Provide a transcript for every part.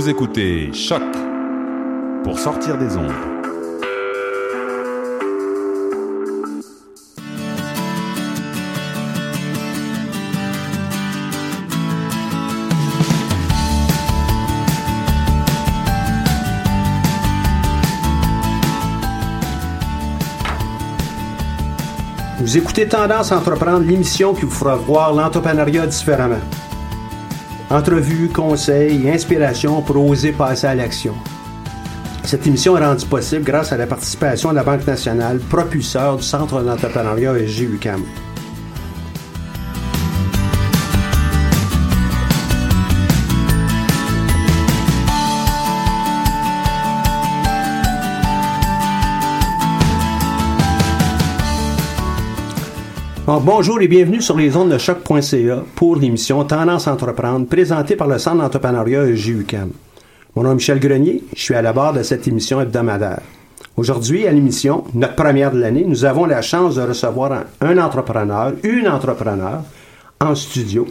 Vous écoutez Choc pour sortir des ondes. Vous écoutez Tendance à entreprendre, l'émission qui vous fera voir l'entrepreneuriat différemment. Entrevues, conseils, inspiration pour oser passer à l'action. Cette émission est rendue possible grâce à la participation de la Banque nationale, propulseur du Centre d'entrepreneuriat SGUCAM. Bon, bonjour et bienvenue sur les ondes de choc.ca pour l'émission Tendance à entreprendre présentée par le Centre d'entrepreneuriat SGUCAM. Mon nom est Michel Grenier, je suis à la barre de cette émission hebdomadaire. Aujourd'hui, à l'émission, notre première de l'année, nous avons la chance de recevoir un, un entrepreneur, une entrepreneur en studio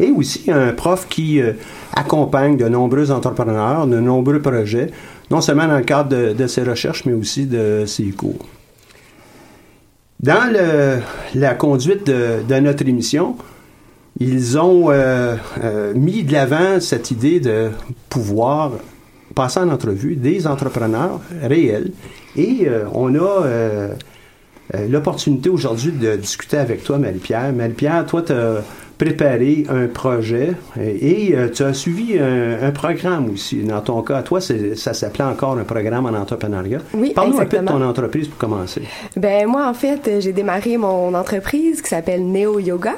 et aussi un prof qui euh, accompagne de nombreux entrepreneurs, de nombreux projets, non seulement dans le cadre de, de ses recherches, mais aussi de ses cours. Dans le- la conduite de, notre émission, ils ont euh, euh, mis de l'avant cette idée de pouvoir passer en entrevue des entrepreneurs réels. Et euh, on a l'opportunité aujourd'hui de discuter avec toi, Marie-Pierre. Marie-Pierre, toi, tu as préparé un projet et euh, tu as suivi un, un programme aussi. Dans ton cas, toi, ça s'appelait encore un programme en entrepreneuriat. Oui, Parle-nous un peu de ton entreprise pour commencer. Ben moi en fait, j'ai démarré mon entreprise qui s'appelle Neo Yoga.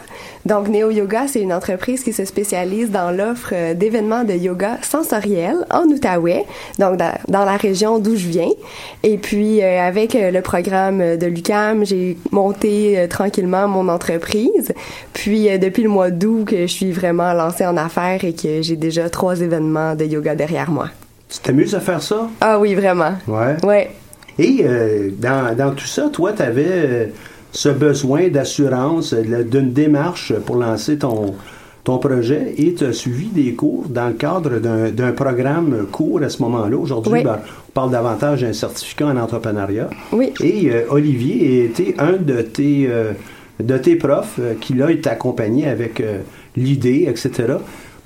Donc Neo Yoga, c'est une entreprise qui se spécialise dans l'offre euh, d'événements de yoga sensoriel en Outaouais, donc dans, dans la région d'où je viens. Et puis euh, avec le programme de l'UCAM, j'ai monté euh, tranquillement mon entreprise. Puis euh, depuis le mois d'août que je suis vraiment lancée en affaires et que j'ai déjà trois événements de yoga derrière moi. Tu t'amuses à faire ça? Ah oui, vraiment. Ouais. Ouais. Et euh, dans, dans tout ça, toi, tu avais ce besoin d'assurance, euh, d'une démarche pour lancer ton, ton projet et tu as suivi des cours dans le cadre d'un programme court à ce moment-là. Aujourd'hui, Oui. ben, on parle davantage d'un certificat en entrepreneuriat. Oui. Et euh, Olivier était un de tes, euh, de tes profs euh, qui, là, est accompagné avec euh, l'idée, etc.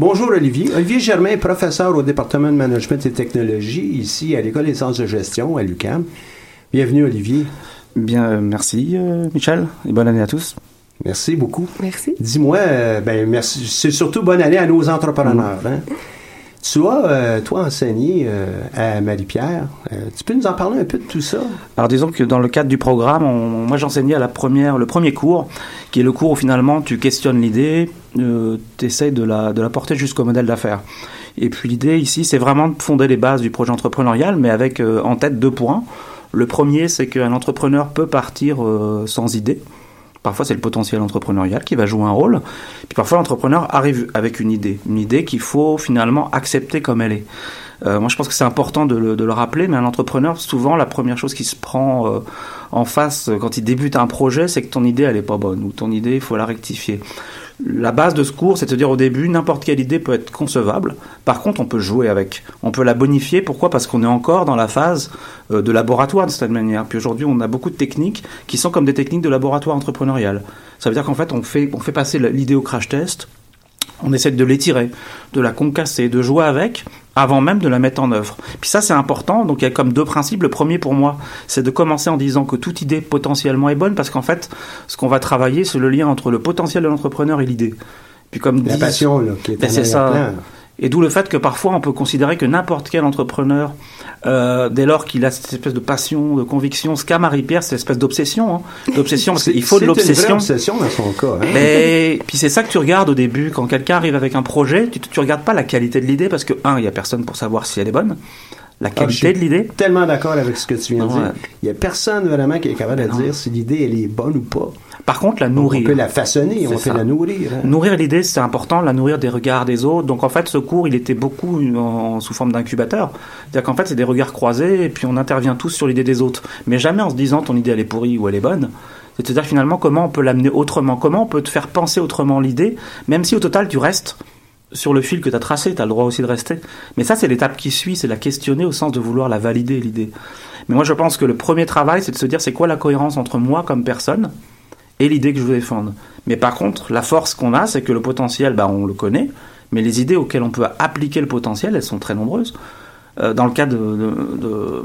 Bonjour Olivier. Olivier Germain, professeur au département de management et technologie ici à l'École des sciences de gestion à l'UQAM. Bienvenue Olivier. Bien, euh, merci euh, Michel, et bonne année à tous. Merci beaucoup. Merci. Dis-moi, euh, ben merci. C'est surtout bonne année à nos entrepreneurs. hein. Tu as, euh, toi, enseigné euh, à Marie-Pierre. Euh, tu peux nous en parler un peu de tout ça? Alors disons que dans le cadre du programme, moi j'enseignais à la première, le premier cours, qui est le cours où finalement tu questionnes l'idée, tu essayes de la, de la porter jusqu'au modèle d'affaires. Et puis l'idée ici, c'est vraiment de fonder les bases du projet entrepreneurial, mais avec en tête deux points. Le premier, c'est qu'un entrepreneur peut partir sans idée. Parfois, c'est le potentiel entrepreneurial qui va jouer un rôle. Puis parfois, l'entrepreneur arrive avec une idée, une idée qu'il faut finalement accepter comme elle est. Euh, moi, je pense que c'est important de le, de le rappeler, mais un entrepreneur, souvent, la première chose qui se prend euh, en face quand il débute un projet, c'est que ton idée, elle est pas bonne, ou ton idée, il faut la rectifier. La base de ce cours, c'est de dire au début, n'importe quelle idée peut être concevable. Par contre, on peut jouer avec. On peut la bonifier. Pourquoi? Parce qu'on est encore dans la phase euh, de laboratoire de cette manière. Puis aujourd'hui, on a beaucoup de techniques qui sont comme des techniques de laboratoire entrepreneurial. Ça veut dire qu'en fait, on fait, on fait passer l'idée au crash test. On essaie de l'étirer, de la concasser, de jouer avec avant même de la mettre en œuvre. Puis ça, c'est important. Donc il y a comme deux principes. Le premier pour moi, c'est de commencer en disant que toute idée potentiellement est bonne parce qu'en fait, ce qu'on va travailler, c'est le lien entre le potentiel de l'entrepreneur et l'idée. Puis comme La passion, là, qui est Ben, en c'est ça. arrière-plan. Et d'où le fait que parfois on peut considérer que n'importe quel entrepreneur, euh, dès lors qu'il a cette espèce de passion, de conviction, ce qu'a Marie-Pierre, c'est une espèce d'obsession, hein, d'obsession, parce qu'il faut de l'obsession. obsession son cas. hein. Mais puis c'est ça que tu regardes au début quand quelqu'un arrive avec un projet, tu, tu regardes pas la qualité de l'idée parce que un, il y a personne pour savoir si elle est bonne. La Ah, qualité de l'idée. tellement d'accord avec ce que tu viens de Ouais. dire. Il n'y a personne vraiment qui est capable de Non. dire si l'idée elle est bonne ou pas. Par contre, la On nourrir. peut la façonner, on peut ça. la nourrir. hein. Nourrir l'idée, c'est important, la nourrir des regards des autres. Donc en fait, ce cours, il était beaucoup en, sous forme d'incubateur. C'est-à-dire qu'en fait, c'est des regards croisés et puis on intervient tous sur l'idée des autres. Mais jamais en se disant ton idée elle est pourrie ou elle est bonne. C'est-à-dire finalement comment on peut l'amener autrement, comment on peut te faire penser autrement l'idée, même si au total tu restes sur le fil que tu as tracé, tu as le droit aussi de rester. Mais ça, c'est l'étape qui suit, c'est la questionner au sens de vouloir la valider, l'idée. Mais moi, je pense que le premier travail, c'est de se dire c'est quoi la cohérence entre moi comme personne et l'idée que je veux défendre. Mais par contre, la force qu'on a, c'est que le potentiel, bah, on le connaît, mais les idées auxquelles on peut appliquer le potentiel, elles sont très nombreuses. Euh, dans le cas de, de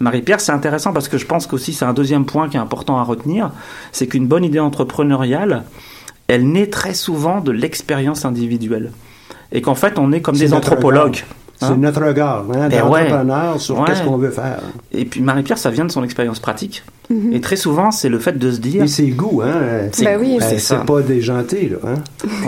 Marie-Pierre, c'est intéressant parce que je pense qu'aussi c'est un deuxième point qui est important à retenir, c'est qu'une bonne idée entrepreneuriale, elle naît très souvent de l'expérience individuelle. Et qu'en fait, on est comme des anthropologues. C'est hein. notre regard hein, ben d'entrepreneur sur qu'est-ce qu'on veut faire. Et puis Marie-Pierre, ça vient de son expérience pratique. Et très souvent, c'est le fait de se dire. Et c'est goût, hein. Ben oui, c'est C'est pas déjanté, là. Hein?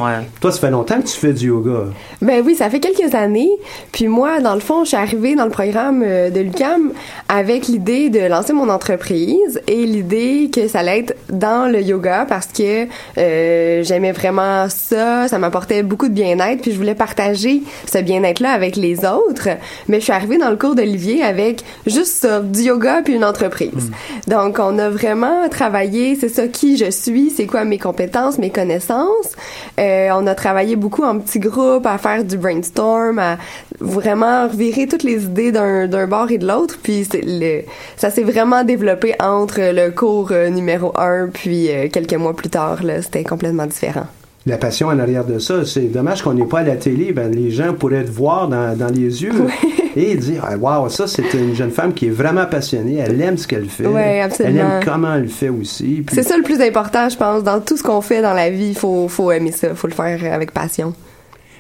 Ouais. Toi, ça fait longtemps que tu fais du yoga. Ben oui, ça fait quelques années. Puis moi, dans le fond, je suis arrivée dans le programme euh, de l'UCAM avec l'idée de lancer mon entreprise et l'idée que ça allait être dans le yoga parce que euh, j'aimais vraiment ça, ça m'apportait beaucoup de bien-être, puis je voulais partager ce bien-être-là avec les autres. Mais je suis arrivée dans le cours d'Olivier avec juste ça, du yoga puis une entreprise. Hmm. Donc donc, on a vraiment travaillé, c'est ça, qui je suis, c'est quoi mes compétences, mes connaissances. Euh, on a travaillé beaucoup en petits groupes, à faire du brainstorm, à vraiment revirer toutes les idées d'un bord et de l'autre. Puis, le, ça s'est vraiment développé entre le cours euh, numéro un, puis euh, quelques mois plus tard, c'était complètement différent la passion en arrière de ça. C'est dommage qu'on n'est pas à la télé. Ben, les gens pourraient te voir dans, dans les yeux et dire Waouh, ça, c'est une jeune femme qui est vraiment passionnée. Elle aime ce qu'elle fait. Elle aime comment elle fait aussi. C'est ça le plus important, je pense. Dans tout ce qu'on fait dans la vie, il faut, faut aimer ça. Il faut le faire avec passion.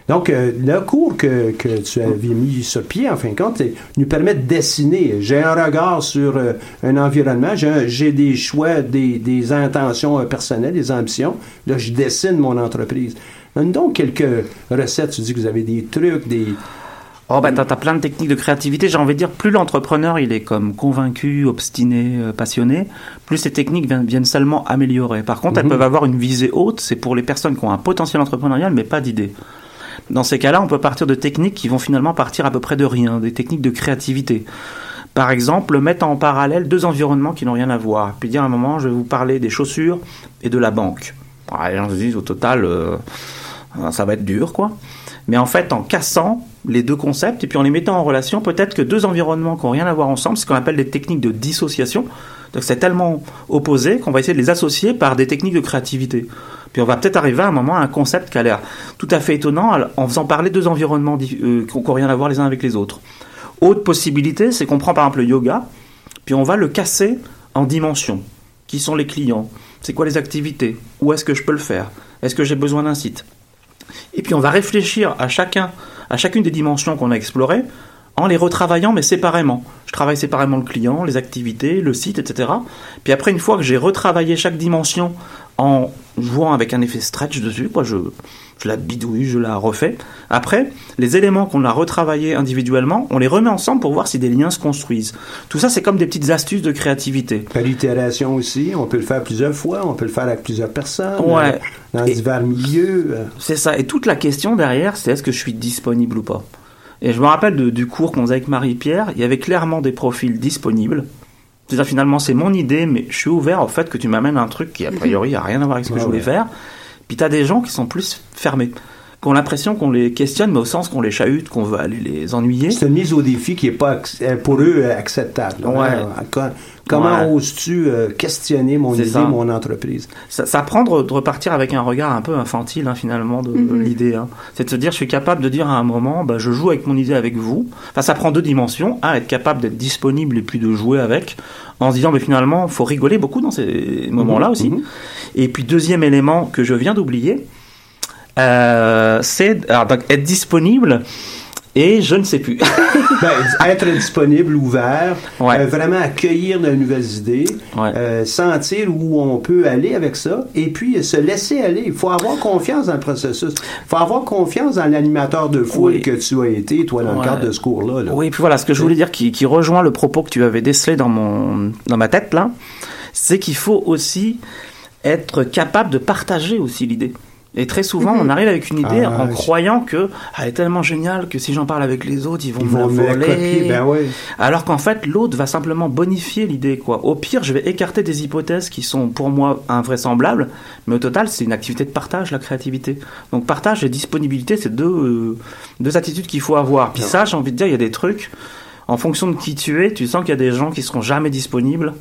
Donc, euh, le cours que, que, tu avais mis sur pied, en fin de compte, nous permet de dessiner. J'ai un regard sur euh, un environnement, j'ai des choix, des, des intentions euh, personnelles, des ambitions. Là, je dessine mon entreprise. Donne donc quelques recettes. Tu dis que vous avez des trucs, des... Oh, ben, t'as as plein de techniques de créativité. J'ai envie de dire, plus l'entrepreneur, il est comme convaincu, obstiné, passionné, plus ces techniques viennent, viennent seulement améliorer. Par contre, elles mhm. peuvent avoir une visée haute. C'est pour les personnes qui ont un potentiel entrepreneurial, mais pas d'idée. Dans ces cas-là, on peut partir de techniques qui vont finalement partir à peu près de rien, des techniques de créativité. Par exemple, mettre en parallèle deux environnements qui n'ont rien à voir. Puis dire à un moment, je vais vous parler des chaussures et de la banque. les gens se disent, au total, euh, ça va être dur, quoi. Mais en fait, en cassant les deux concepts et puis en les mettant en relation, peut-être que deux environnements qui n'ont rien à voir ensemble, ce qu'on appelle des techniques de dissociation. Donc c'est tellement opposé qu'on va essayer de les associer par des techniques de créativité. Puis on va peut-être arriver à un moment à un concept qui a l'air tout à fait étonnant en faisant parler deux environnements euh, qui n'ont rien à voir les uns avec les autres. Autre possibilité, c'est qu'on prend par exemple le yoga, puis on va le casser en dimensions. Qui sont les clients? C'est quoi les activités? Où est-ce que je peux le faire? Est-ce que j'ai besoin d'un site? Et puis on va réfléchir à chacun, à chacune des dimensions qu'on a explorées, en les retravaillant mais séparément. Je travaille séparément le client, les activités, le site, etc. Puis après, une fois que j'ai retravaillé chaque dimension en jouant avec un effet stretch dessus, quoi, je, je la bidouille, je la refais. Après, les éléments qu'on a retravaillés individuellement, on les remet ensemble pour voir si des liens se construisent. Tout ça, c'est comme des petites astuces de créativité. L'itération aussi, on peut le faire plusieurs fois, on peut le faire avec plusieurs personnes, ouais. Euh, dans divers milieux. Euh. C'est ça. Et toute la question derrière, c'est est-ce que je suis disponible ou pas? Et je me rappelle du cours qu'on faisait avec Marie-Pierre, il y avait clairement des profils disponibles. C'est-à-dire finalement c'est mon idée, mais je suis ouvert au fait que tu m'amènes un truc qui a priori a rien à voir avec ce que je voulais faire. Puis tu as des gens qui sont plus fermés qui ont l'impression qu'on les questionne, mais au sens qu'on les chahute, qu'on veut aller les ennuyer. C'est une mise au défi qui n'est pas euh, pour eux euh, acceptable. Ouais. Comment oses-tu euh, questionner mon idée, mon entreprise? Ça, ça prend de, repartir avec un regard un peu infantile hein, finalement de, mm-hmm. l'idée. Hein. C'est de se dire, je suis capable de dire à un moment, bah, je joue avec mon idée avec vous. Enfin, ça prend deux dimensions. Un, être capable d'être disponible et puis de jouer avec, en se disant, mais finalement, faut rigoler beaucoup dans ces moments-là aussi. Mm-hmm. Et puis deuxième élément que je viens d'oublier, euh, c'est être disponible et je ne sais plus. ben, être disponible, ouvert, euh, vraiment accueillir de nouvelles idées, euh, sentir où on peut aller avec ça, et puis se laisser aller. Il faut avoir confiance dans le processus. Il faut avoir confiance dans l'animateur de foule que tu as été, toi, dans le cadre de ce cours-là. Oui, puis voilà, ce que je voulais dire qui, qui rejoint le propos que tu avais décelé dans, mon, dans ma tête, là, c'est qu'il faut aussi être capable de partager aussi l'idée. Et très souvent, Mhm. on arrive avec une idée Ah, en je- croyant que ah, elle est tellement géniale que si j'en parle avec les autres, ils vont Ils me vont me la voler. copier. Ben. Alors qu'en fait, l'autre va simplement bonifier l'idée, quoi. Au pire, je vais écarter des hypothèses qui sont pour moi invraisemblables, mais au total, c'est une activité de partage, la créativité. Donc, partage et disponibilité, c'est deux, euh, deux attitudes qu'il faut avoir. Puis ça, j'ai envie de dire, il y a des trucs, en fonction de qui tu es, tu sens qu'il y a des gens qui seront jamais disponibles,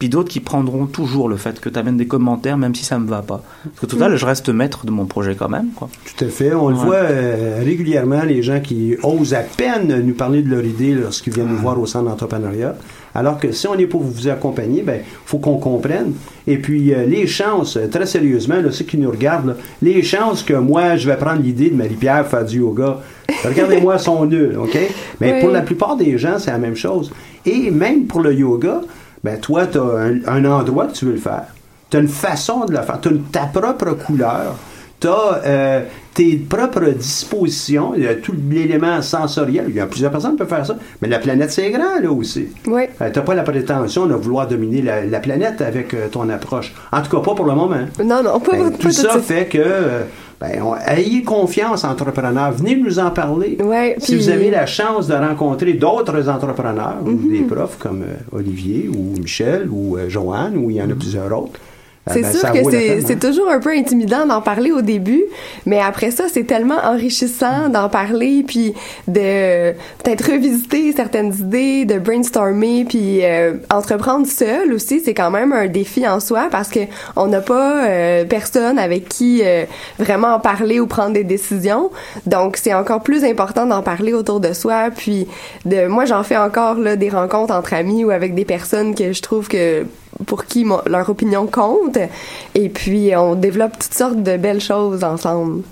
puis d'autres qui prendront toujours le fait que tu amènes des commentaires, même si ça me va pas. Parce qu'au total, je reste maître de mon projet quand même, quoi. Tout à fait. On le voit euh, régulièrement, les gens qui osent à peine nous parler de leur idée lorsqu'ils viennent nous voir au centre d'entrepreneuriat. Alors que si on est pour vous accompagner, ben faut qu'on comprenne. Et puis euh, les chances, euh, très sérieusement, là, ceux qui nous regardent, là, les chances que moi je vais prendre l'idée de Marie-Pierre faire du yoga, regardez-moi, sont nulles, ok? Mais Oui. pour la plupart des gens, c'est la même chose. Et même pour le yoga, ben toi, tu as un, un endroit que tu veux le faire. Tu as une façon de le faire. Tu as ta propre couleur. Tu as tes propres dispositions. Il y a tout l'élément sensoriel. Il y a plusieurs personnes qui peuvent faire ça. Mais la planète, c'est grand, là aussi. Oui. Euh, T'as pas la prétention de vouloir dominer la, la planète avec euh, ton approche. En tout cas, pas pour le moment. Non, non, pas, Ben, pas tout ça fait que, euh, ben, on- ayez confiance, entrepreneurs. Venez nous en parler. Ouais, si puis- vous avez la chance de rencontrer d'autres entrepreneurs, ou Mhm. des profs comme euh, Olivier, ou Michel, ou euh, Joanne, ou il y en a plusieurs autres. Euh, C'est ben, sûr que c'est hein. c'est toujours un peu intimidant d'en parler au début, mais après ça, c'est tellement enrichissant d'en parler, puis de peut-être revisiter certaines idées, de brainstormer, puis euh, entreprendre seul aussi, c'est quand même un défi en soi parce que on n'a pas euh, personne avec qui euh, vraiment en parler ou prendre des décisions. Donc c'est encore plus important d'en parler autour de soi, puis de moi j'en fais encore là des rencontres entre amis ou avec des personnes que je trouve que pour qui mon- leur opinion compte. Et puis, on développe toutes sortes de belles choses ensemble.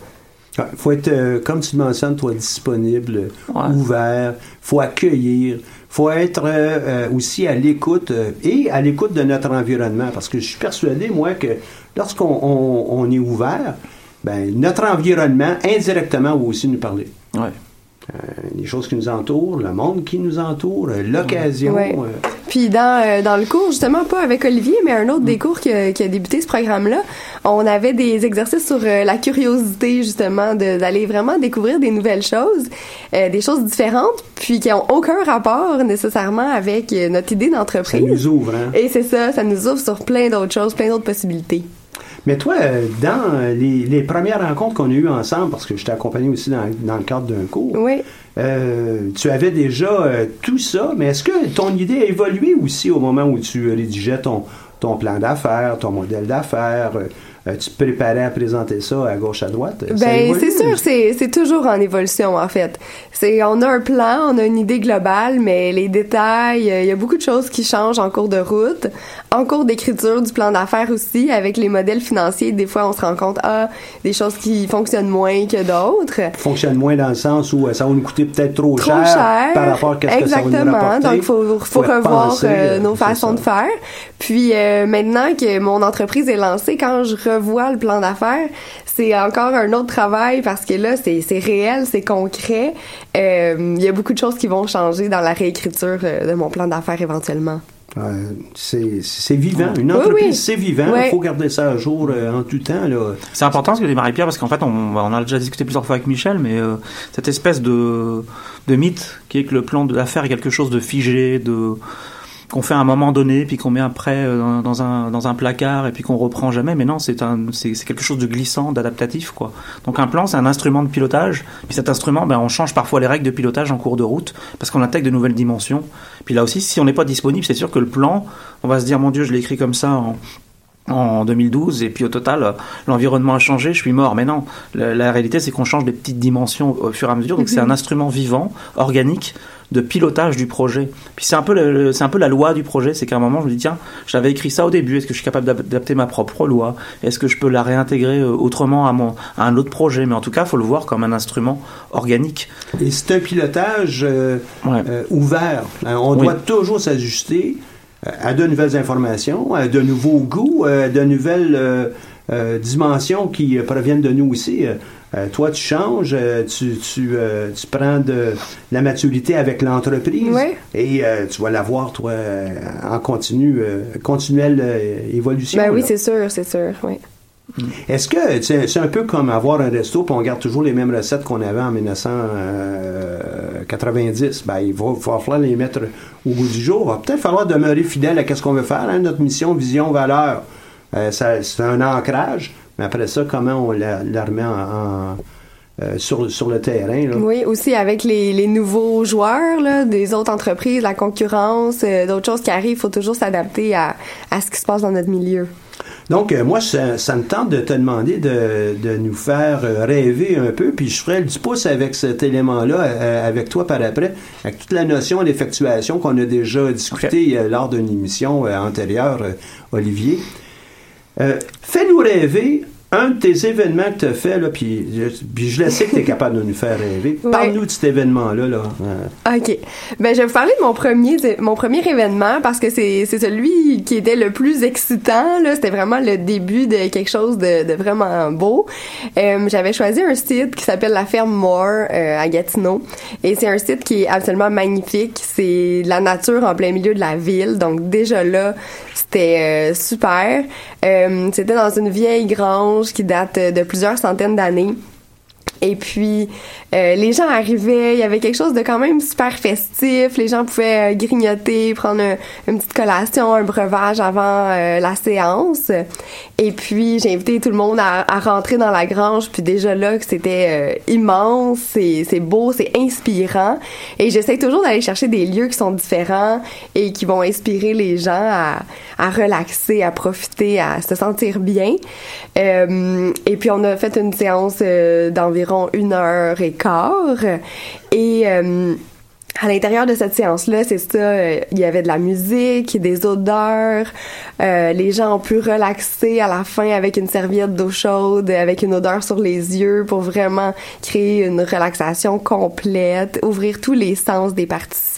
Il faut être, euh, comme tu le mentionnes, toi, disponible, Ouais. ouvert, faut accueillir, faut être euh, euh, aussi à l'écoute euh, et à l'écoute de notre environnement. Parce que je suis persuadé, moi, que lorsqu'on on, on est ouvert, ben, notre environnement, indirectement, va aussi nous parler. Ouais. Euh, les choses qui nous entourent, le monde qui nous entoure, euh, l'occasion. Ouais. euh, Puis dans, dans le cours, justement, pas avec Olivier, mais un autre des cours qui a, qui a débuté ce programme-là, on avait des exercices sur la curiosité, justement, d'aller vraiment découvrir des nouvelles choses, euh, des choses différentes, puis qui ont aucun rapport nécessairement avec notre idée ça d'entreprise. nous ouvre. Hein? Et c'est ça, ça nous ouvre sur plein d'autres choses, plein d'autres possibilités. Mais toi, euh, dans euh, les, les premières rencontres qu'on a eues ensemble, parce que je t'ai accompagné aussi dans, dans le cadre d'un cours, Oui. euh, tu avais déjà euh, tout ça, mais est-ce que ton idée a évolué aussi au moment où tu rédigeais ton, ton plan d'affaires, ton modèle d'affaires? Euh, tu te préparais à présenter ça à gauche, à droite? Ben, c'est sûr, c'est, toujours en évolution, en fait. C'est, on a un plan, on a une idée globale, mais les détails, euh, il y a beaucoup de choses qui changent en cours de route. En cours d'écriture du plan d'affaires aussi, avec les modèles financiers, des fois, on se rend compte, ah, des choses qui fonctionnent moins que d'autres. fonctionne moins dans le sens où euh, ça va nous coûter peut-être trop, Trop cher, cher. par rapport à ce que ça va nous Exactement. rapporter. Donc, il faut, revoir euh, nos façons ça. de faire. Puis, euh, maintenant que mon entreprise est lancée, quand je revois le plan d'affaires, c'est encore un autre travail parce que là, c'est c'est réel, c'est concret. Euh, Il y a beaucoup de choses qui vont changer dans la réécriture euh, de mon plan d'affaires éventuellement. Euh, c'est c'est vivant. Une entreprise, oui. c'est vivant. Il faut garder ça à jour euh, en tout temps. Là. C'est important ce que dit Marie-Pierre parce qu'en fait, on, on a déjà discuté plusieurs fois avec Michel, mais euh, cette espèce de, de mythe qui est que le plan d'affaires est quelque chose de figé, de qu'on fait à un moment donné, puis qu'on met après euh, dans, un, dans un placard et puis qu'on reprend jamais. Mais non, c'est un, c'est c'est quelque chose de glissant, d'adaptatif, quoi. Donc un plan, c'est un instrument de pilotage. Puis cet instrument, ben, on change parfois les règles de pilotage en cours de route parce qu'on intègre de nouvelles dimensions. Puis là aussi, si on n'est pas disponible, c'est sûr que le plan, on va se dire, mon Dieu, je l'ai écrit comme ça en, en 2012 et puis au total l'environnement a changé, je suis mort. Mais non, la, la réalité c'est qu'on change des petites dimensions au fur et à mesure. Donc c'est un instrument vivant, organique de pilotage du projet. Puis c'est un peu c'est un peu la loi du projet, c'est qu'à un moment je me dis tiens, j'avais écrit ça au début, est-ce que je suis capable d'ad- d'adapter ma propre loi? Est-ce que je peux la réintégrer euh, autrement à mon à un autre projet? Mais en tout cas, faut le voir comme un instrument organique. Et c'est un pilotage euh, Ouais. euh, ouvert. On Oui. doit toujours s'ajuster à de nouvelles informations, à de nouveaux goûts, à de nouvelles euh, dimensions qui proviennent de nous aussi. Euh, toi, tu changes, euh, tu, tu, euh, tu prends de la maturité avec l'entreprise Oui. et tu vas l'avoir, toi, en continu, continuelle évolution. Ben oui, c'est sûr, c'est sûr, oui. Est-ce que c'est un peu comme avoir un resto puis on garde toujours les mêmes recettes qu'on avait en 1990? Ben, il va, falloir les mettre au bout du jour. Il va peut-être falloir demeurer fidèle à ce qu'on veut faire, hein, notre mission, vision, valeur. Euh, c'est un ancrage, mais après ça, comment on la, remet en, euh, sur, sur le terrain. Oui, aussi avec les, les nouveaux joueurs là, des autres entreprises, la concurrence, euh, d'autres choses qui arrivent, il faut toujours s'adapter à, à ce qui se passe dans notre milieu. Donc, euh, moi, ça, me tente de te demander de, de, nous faire euh, rêver un peu, puis je ferai du pouce avec cet élément-là, euh, avec toi par après, avec toute la notion d'effectuation qu'on a déjà discuté lors d'une émission antérieure, Olivier. Fais-nous rêver un de tes événements que tu as fait, là, puis, je le sais que tu es capable de nous faire rêver. Parle-nous de cet événement-là. Là. OK. Ben, je vais vous parler de mon premier, mon premier événement parce que c'est celui qui était le plus excitant. C'était vraiment le début de quelque chose de, de vraiment beau. Euh, J'avais choisi un site qui s'appelle La Ferme Moore euh, à Gatineau. Et c'est un site qui est absolument magnifique. C'est la nature en plein milieu de la ville. Donc, déjà là, c'était euh, super. Euh, c'était dans une vieille qui date de plusieurs centaines d'années. Et puis, euh, les gens arrivaient, il y avait quelque chose de quand même super festif. Les gens pouvaient euh, grignoter, prendre une petite collation, un breuvage avant euh, la séance. Et puis, j'ai invité tout le monde à, à, rentrer dans la grange. Puis déjà là, c'était immense, c'est beau, c'est inspirant. Et j'essaie toujours d'aller chercher des lieux qui sont différents et qui vont inspirer les gens à, à relaxer, à profiter, à se sentir bien. et puis, on a fait une séance d'environ une heure et quart. Et euh, à l'intérieur de cette séance-là, c'est ça, euh, il y avait de la musique, des odeurs, euh, les gens ont pu relaxer à la fin avec une serviette d'eau chaude, avec une odeur sur les yeux pour vraiment créer une relaxation complète, ouvrir tous les sens des participants.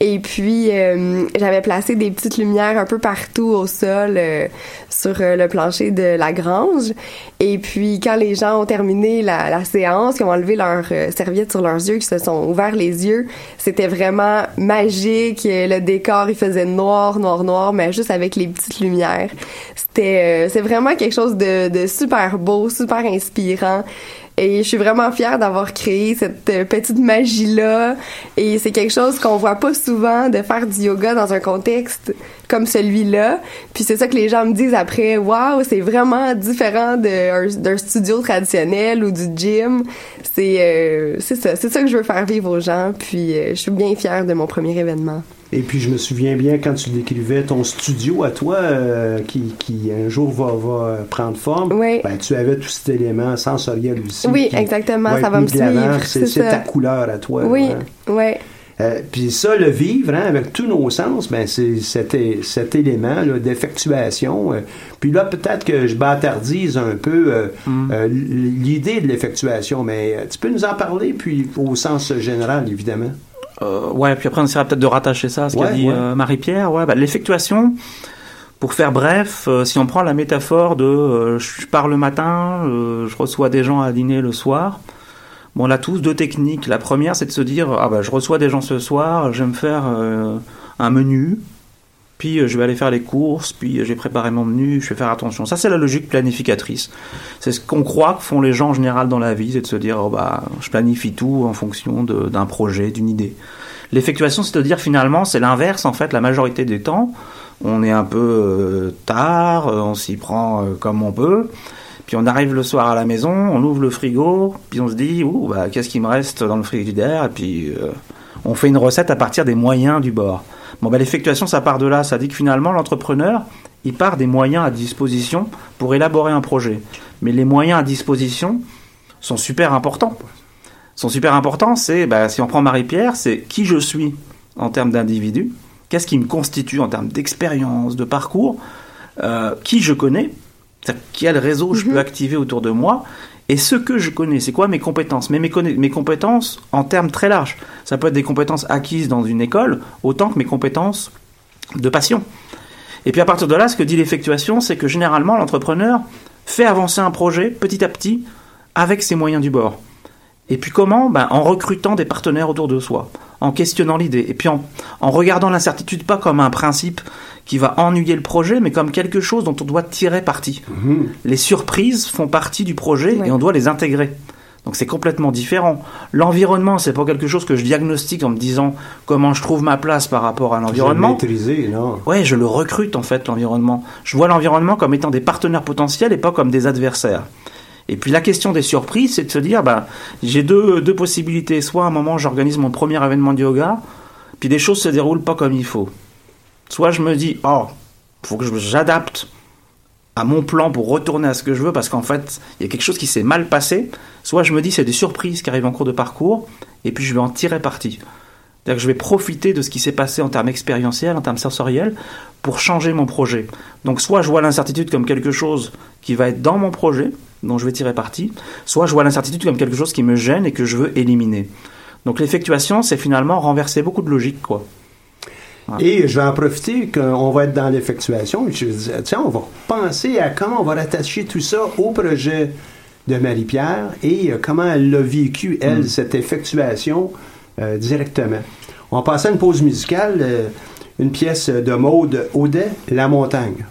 Et puis, euh, j'avais placé des petites lumières un peu partout au sol euh, sur euh, le plancher de la grange. Et puis, quand les gens ont terminé la, la séance, qui ont enlevé leur serviette sur leurs yeux, qui se sont ouverts les yeux, c'était vraiment magique. Le décor, il faisait noir, noir, noir, mais juste avec les petites lumières. C'était, c'est vraiment quelque chose de, de super beau, super inspirant. Et je suis vraiment fière d'avoir créé cette euh, petite magie-là. Et c'est quelque chose qu'on voit pas souvent de faire du yoga dans un contexte comme celui-là. Puis c'est ça que les gens me disent après, waouh, c'est vraiment différent d'un studio traditionnel ou du gym. C'est euh, ça, c'est ça que je veux faire vivre aux gens. Puis euh, je suis bien fière de mon premier événement. Et puis je me souviens bien quand tu décrivais ton studio à toi euh, qui, qui, un jour va, va prendre forme. Oui. Ben, tu avais tout cet élément sensoriel aussi. Oui, exactement. Ça va me suivre. C'est ta couleur à toi. Oui, oui. Euh, puis ça, le vivre, hein, avec tous nos sens, ben c'est cet, cet élément d'effectuation. Euh. puis là, peut-être que je bâtardise un peu mm. l'idée de l'effectuation, mais tu peux nous en parler, puis au sens général, évidemment? Euh, ouais, puis après on essaiera peut-être de rattacher ça à ce qu'a dit euh, Marie-Pierre. Ouais, bah, l'effectuation, pour faire bref, euh, si on prend la métaphore de je pars le matin, je reçois des gens à dîner le soir. Bon, on a tous deux techniques. La première, c'est de se dire ah bah je reçois des gens ce soir, je vais me faire un menu, puis euh, je vais aller faire les courses, puis euh, j'ai préparé mon menu, je vais faire attention. Ça, c'est la logique planificatrice. C'est ce qu'on croit que font les gens en général dans la vie, c'est de se dire, oh bah, je planifie tout en fonction d'un projet, d'une idée. L'effectuation, c'est de dire finalement, c'est l'inverse en fait, la majorité des temps. On est un peu euh, tard, on s'y prend comme on peut. Puis on arrive le soir à la maison, on ouvre le frigo, puis on se dit, ouh, bah, qu'est-ce qui me reste dans le frigidaire? Et puis on fait une recette à partir des moyens du bord. Bon, ben, l'effectuation, ça part de là. Ça dit que finalement, l'entrepreneur, il part des moyens à disposition pour élaborer un projet. Mais les moyens à disposition sont super importants. Sont super importants, c'est, ben, si on prend Marie-Pierre, c'est qui je suis en termes d'individu, qu'est-ce qui me constitue en termes d'expérience, de parcours, euh, qui je connais, quel réseau je peux mhm. activer autour de moi, et ce que je connais, c'est quoi mes compétences? Mais mes, mes, compétences en termes très larges. Ça peut être des compétences acquises dans une école, autant que mes compétences de passion. Et puis à partir de là, ce que dit l'effectuation, c'est que généralement l'entrepreneur fait avancer un projet petit à petit avec ses moyens du bord. Et puis comment ben, En recrutant des partenaires autour de soi, en questionnant l'idée, et puis en, en regardant l'incertitude pas comme un principe qui va ennuyer le projet, mais comme quelque chose dont on doit tirer parti. Les surprises font partie du projet Ouais. et on doit les intégrer. Donc c'est complètement différent. L'environnement, c'est pas quelque chose que je diagnostique en me disant comment je trouve ma place par rapport à l'environnement. maîtrisé, non. Ouais, je le recrute en fait, l'environnement. Je vois l'environnement comme étant des partenaires potentiels et pas comme des adversaires. Et puis la question des surprises, c'est de se dire, bah, j'ai deux, deux possibilités. Soit à un moment, j'organise mon premier événement de yoga, puis des choses se déroulent pas comme il faut. Soit je me dis, oh, faut que j'adapte à mon plan pour retourner à ce que je veux, parce qu'en fait, il y a quelque chose qui s'est mal passé. Soit je me dis, c'est des surprises qui arrivent en cours de parcours, et puis je vais en tirer parti. C'est-à-dire que je vais profiter de ce qui s'est passé en termes expérientiels, en termes sensoriels, pour changer mon projet. Donc soit je vois l'incertitude comme quelque chose qui va être dans mon projet, dont je vais tirer parti, soit je vois l'incertitude comme quelque chose qui me gêne et que je veux éliminer. Donc l'effectuation, c'est finalement renverser beaucoup de logique, quoi. Et je vais en profiter qu'on va être dans l'effectuation. Je dis, tiens, on va penser à comment on va rattacher tout ça au projet de Marie-Pierre et euh, comment elle l'a vécu, elle, cette effectuation euh, directement. On va passer à une pause musicale, euh, une pièce de Maude Audet, La Montagne.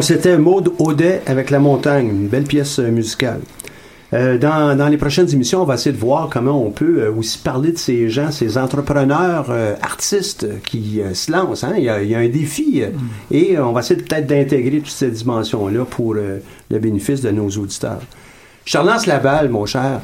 Donc, c'était Maude Audet avec La Montagne, une belle pièce euh, musicale. Euh, dans, dans les prochaines émissions, on va essayer de voir comment on peut euh, aussi parler de ces gens, ces entrepreneurs, euh, artistes qui se lancent. Hein? Il, y a, il y a un défi euh, et on va essayer peut-être d'intégrer toutes ces dimensions-là pour le bénéfice de nos auditeurs. Je te relance la balle, mon cher.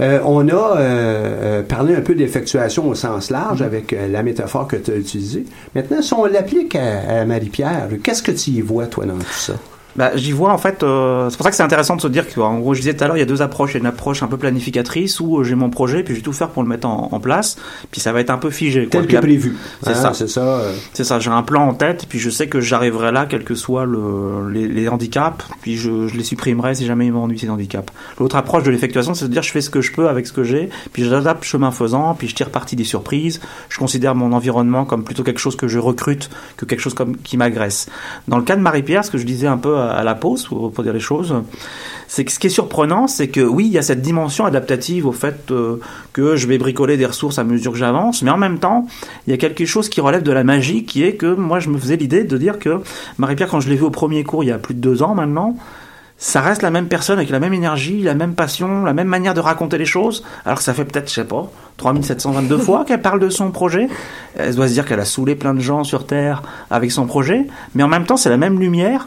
Euh, on a euh, euh, parlé un peu d'effectuation au sens large avec euh, la métaphore que tu as utilisée. Maintenant, si on l'applique à, à Marie-Pierre, qu'est-ce que tu y vois, toi, dans tout ça? Bah, j'y vois en fait, euh, c'est pour ça que c'est intéressant de se dire qu'en gros, je disais tout à l'heure, il y a deux approches. Il y a une approche un peu planificatrice où euh, j'ai mon projet, puis je vais tout faire pour le mettre en, en place, puis ça va être un peu figé. quoi. Tel Puis que prévu. C'est Hein, ça. C'est ça. euh, C'est ça, j'ai un plan en tête, puis je sais que j'arriverai là, quels que soient le, les, les handicaps, puis je, je les supprimerai si jamais ils m'ennuient ces handicaps. L'autre approche de l'effectuation, c'est de dire je fais ce que je peux avec ce que j'ai, puis j'adapte chemin faisant, puis je tire parti des surprises, je considère mon environnement comme plutôt quelque chose que je recrute que quelque chose comme qui m'agresse. Dans le cas de Marie-Pierre, ce que je disais un peu à, à la pause, pour, pour dire les choses, c'est que ce qui est surprenant, c'est que oui, il y a cette dimension adaptative au fait euh, que je vais bricoler des ressources à mesure que j'avance, mais en même temps, il y a quelque chose qui relève de la magie, qui est que moi, je me faisais l'idée de dire que Marie-Pierre, quand je l'ai vue au premier cours, il y a plus de deux ans maintenant, ça reste la même personne avec la même énergie, la même passion, la même manière de raconter les choses, alors que ça fait peut-être, je sais pas, 3722 fois qu'elle parle de son projet. Elle doit se dire qu'elle a saoulé plein de gens sur Terre avec son projet, mais en même temps, c'est la même lumière.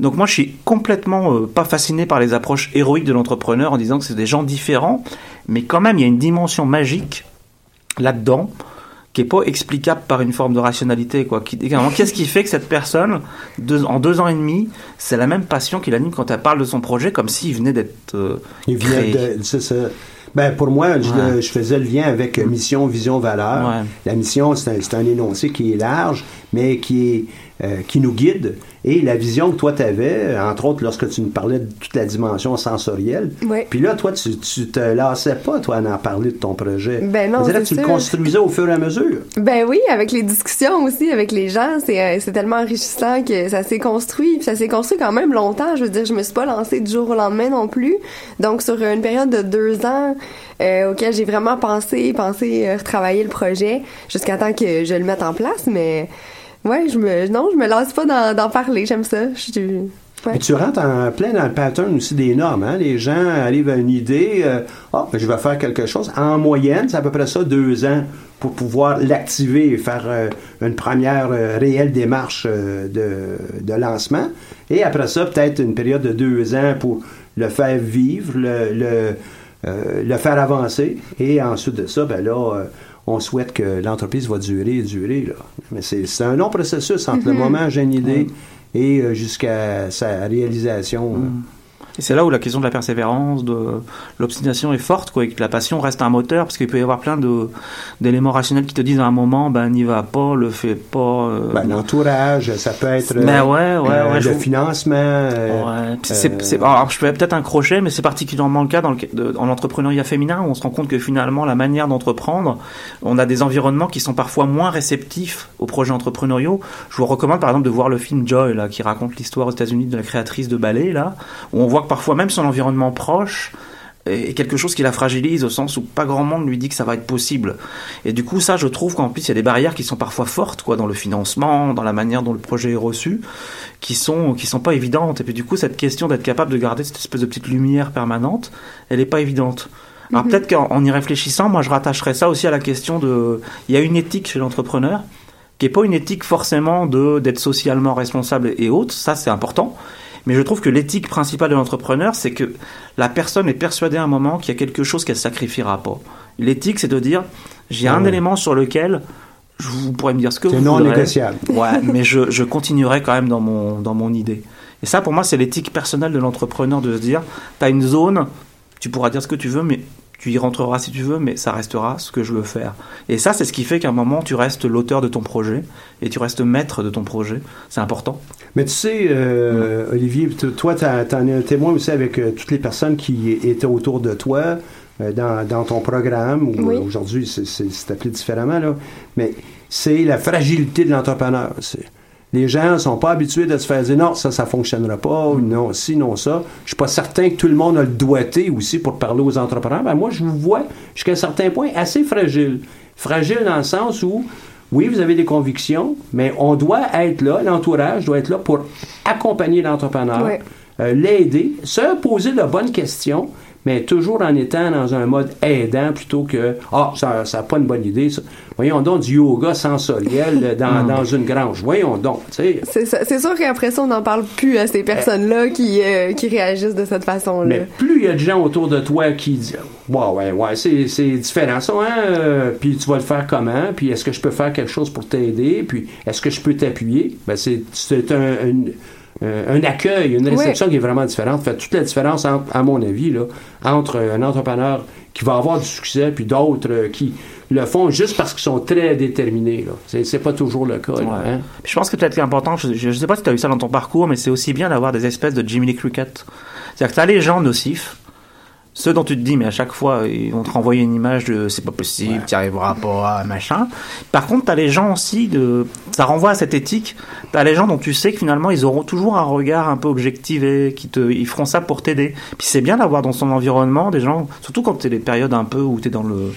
Donc moi, je suis complètement euh, pas fasciné par les approches héroïques de l'entrepreneur en disant que c'est des gens différents, mais quand même, il y a une dimension magique là-dedans qui est pas explicable par une forme de rationalité quoi qu'est-ce qui fait que cette personne deux- en deux ans et demi c'est la même passion qui l'anime quand elle parle de son projet comme s'il venait d'être euh, Il créé? de. c'est ça. Ben, pour moi, je, Ouais. je faisais le lien avec mission, vision, valeur. Ouais. La mission, c'est un, c'est un énoncé qui est large, mais qui, est, euh, qui nous guide. Et la vision que toi, tu avais, entre autres, lorsque tu nous parlais de toute la dimension sensorielle. Ouais. Puis là, toi, tu, tu te lassais pas, toi, à en parler de ton projet. Ben non, que c'est tu le construisais au fur et à mesure. Ben oui, avec les discussions aussi, avec les gens, c'est euh, c'est tellement enrichissant que ça s'est construit. Puis ça s'est construit quand même longtemps. Je veux dire, je me suis pas lancée du jour au lendemain non plus. Donc sur une période de deux ans, euh, auquel j'ai vraiment pensé, pensé euh, retravailler le projet jusqu'à temps que je le mette en place. Mais ouais, je me non, je me lasse pas d'en parler. J'aime ça. Je tu rentres en plein dans le pattern aussi des normes. Hein? Les gens arrivent à une idée, euh, ben, je vais faire quelque chose. En moyenne, c'est à peu près ça, deux ans pour pouvoir l'activer et faire euh, une première euh, réelle démarche euh, de, de lancement. Et après ça, peut-être une période de deux ans pour le faire vivre, le, le, le faire avancer. Et ensuite de ça, ben là, on souhaite que l'entreprise va durer et durer. Là. Mais c'est un long processus entre le moment où j'ai une idée et euh, jusqu'à sa réalisation. là. Et c'est là où la question de la persévérance, de l'obstination est forte, quoi, et que la passion reste un moteur, parce qu'il peut y avoir plein d'éléments rationnels qui te disent à un moment, ben n'y va pas, le fais pas. euh, Ben, L'entourage, ça peut être Ben ouais, ouais, euh, ouais, le financement. euh, c'est, euh, alors je fais peut-être un crochet, mais c'est particulièrement le cas dans, le, de- l'entrepreneuriat féminin où on se rend compte que finalement la manière d'entreprendre, on a des environnements qui sont parfois moins réceptifs aux projets entrepreneuriaux. Je vous recommande par exemple de voir le film Joy là, qui raconte l'histoire aux États-Unis de la créatrice de ballet là, où on voit que parfois même son environnement proche est quelque chose qui la fragilise au sens où pas grand monde lui dit que ça va être possible. Et du coup, ça, je trouve qu'en plus, il y a des barrières qui sont parfois fortes, quoi, dans le financement, dans la manière dont le projet est reçu, qui sont, qui sont pas évidentes. Et puis, du coup, cette question d'être capable de garder cette espèce de petite lumière permanente, elle est pas évidente. Alors, peut-être qu'en en y réfléchissant, moi, je rattacherais ça aussi à la question de, il y a une éthique chez l'entrepreneur, qui est pas une éthique forcément de, d'être socialement responsable et autres. Ça, c'est important. Mais je trouve que l'éthique principale de l'entrepreneur, c'est que la personne est persuadée à un moment qu'il y a quelque chose qu'elle sacrifiera pas. L'éthique, c'est de dire, j'ai Ah un ouais. élément sur lequel je vous pourrez me dire ce que C'est vous non voudrez. négociable. Ouais, mais je, je continuerai quand même dans mon, dans mon idée. Et ça, pour moi, c'est l'éthique personnelle de l'entrepreneur de se dire, tu as une zone, tu pourras dire ce que tu veux, mais tu y rentreras si tu veux, mais ça restera ce que je veux faire. Et ça, c'est ce qui fait qu'à un moment, tu restes l'auteur de ton projet et tu restes maître de ton projet. C'est important. Mais tu sais, euh, Olivier, t- toi, tu en es un témoin aussi avec euh, toutes les personnes qui étaient autour de toi euh, dans, dans ton programme. ou, Oui. Aujourd'hui, c'est- c'est c'est appelé différemment, là. Mais c'est la fragilité de l'entrepreneur. C'est- Les gens sont pas habitués de se faire dire non, ça, ça fonctionnera pas, ou non, si, non, ça. Je suis pas certain que tout le monde a le doigté aussi pour parler aux entrepreneurs. Ben, moi, je vous vois jusqu'à un certain point assez fragile. Fragile dans le sens où oui, vous avez des convictions, mais on doit être là, l'entourage doit être là pour accompagner l'entrepreneur, Ouais. euh, l'aider, se poser de bonnes questions, mais toujours en étant dans un mode aidant plutôt que Ah, ça n'a pas une bonne idée. Ça. Voyons donc du yoga sensoriel dans, dans une grange. Voyons donc. tu sais. C'est sûr qu'après ça, on n'en parle plus à ces personnes-là qui, euh, qui réagissent de cette façon-là. Mais plus il y a de gens autour de toi qui disent Ouais, ouais, ouais, c'est, différent ça, hein? euh, puis tu vas le faire comment? Puis est-ce que je peux faire quelque chose pour t'aider? Puis est-ce que je peux t'appuyer? Ben, c'est, c'est un, un- un- un accueil, une réception qui est vraiment différente. Fait toute la différence, entre- à mon avis, là, entre un entrepreneur qui va avoir du succès puis d'autres euh, qui le font juste parce qu'ils sont très déterminés. Là. C'est, pas toujours le cas. là, hein? Puis je pense que peut-être important, je, je, je sais pas si tu as eu ça dans ton parcours, mais c'est aussi bien d'avoir des espèces de Jiminy Cricket. C'est-à-dire que tu as les gens nocifs, ceux dont tu te dis, mais à chaque fois, ils vont te renvoyer une image de c'est pas possible, tu n'y arriveras pas, machin. Par contre, tu as les gens aussi de. Ça renvoie à cette éthique. Tu as les gens dont tu sais que finalement, ils auront toujours un regard un peu objectivé, qui te, ils feront ça pour t'aider. Puis c'est bien d'avoir dans son environnement des gens, surtout quand tu es des périodes un peu où tu es dans le.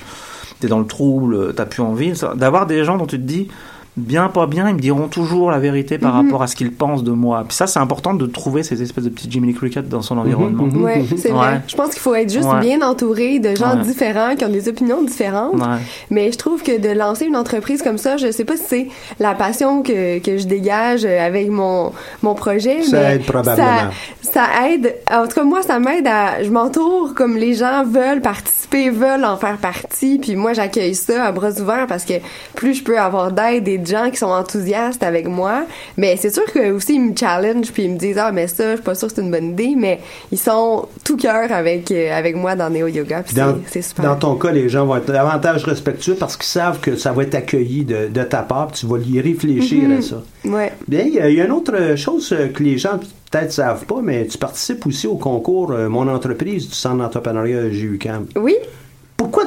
T'es dans le trouble, t'as plus envie, d'avoir des gens dont tu te dis, bien, pas bien, ils me diront toujours la vérité par Mhm. rapport à ce qu'ils pensent de moi. Puis ça, c'est important de trouver ces espèces de petits Jiminy Cricket dans son environnement. mhm. Ouais, c'est Ouais. vrai. Je pense qu'il faut être juste Ouais. bien entouré de gens Ouais. différents qui ont des opinions différentes. Ouais. Mais je trouve que de lancer une entreprise comme ça, je sais pas si c'est la passion que, que je dégage avec mon, mon projet. Ça mais aide probablement. Ça, ça aide. En tout cas, moi, ça m'aide à. Je m'entoure comme les gens veulent participer, veulent en faire partie. Puis moi, j'accueille ça à bras ouverts parce que plus je peux avoir d'aide et de gens qui sont enthousiastes avec moi. Mais c'est sûr que aussi, ils me challenge puis ils me disent, ah, mais ça, je suis pas sûre que c'est une bonne idée. Mais ils sont tout cœur avec, euh, avec moi dans Neo Yoga. Dans, c'est- c'est super. dans ton cas, les gens vont être davantage respectueux parce qu'ils savent que ça va être accueilli de, de ta part, puis tu vas y réfléchir Mhm. à ça. Ouais. Bien, il y a- il y a une autre chose euh, que les gens peut-être savent pas, mais tu participes aussi au concours euh, Mon entreprise du Centre d'entrepreneuriat JUCAM. Oui.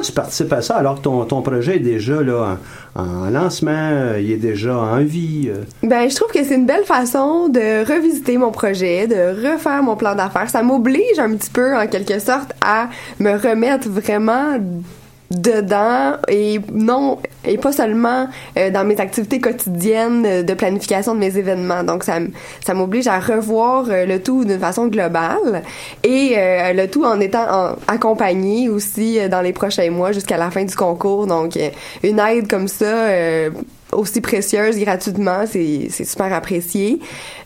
Tu participes à ça alors que ton, ton projet est déjà là, en, en lancement, euh, il est déjà en vie? euh? Ben, je trouve que c'est une belle façon de revisiter mon projet, de refaire mon plan d'affaires. Ça m'oblige un petit peu, en quelque sorte, à me remettre vraiment dedans et non et pas seulement euh, dans mes activités quotidiennes de planification de mes événements. Donc ça ça m'oblige à revoir euh, le tout d'une façon globale et euh, le tout en étant accompagné aussi euh, dans les prochains mois jusqu'à la fin du concours. Donc euh, une aide comme ça aussi précieuse gratuitement, c'est super apprécié.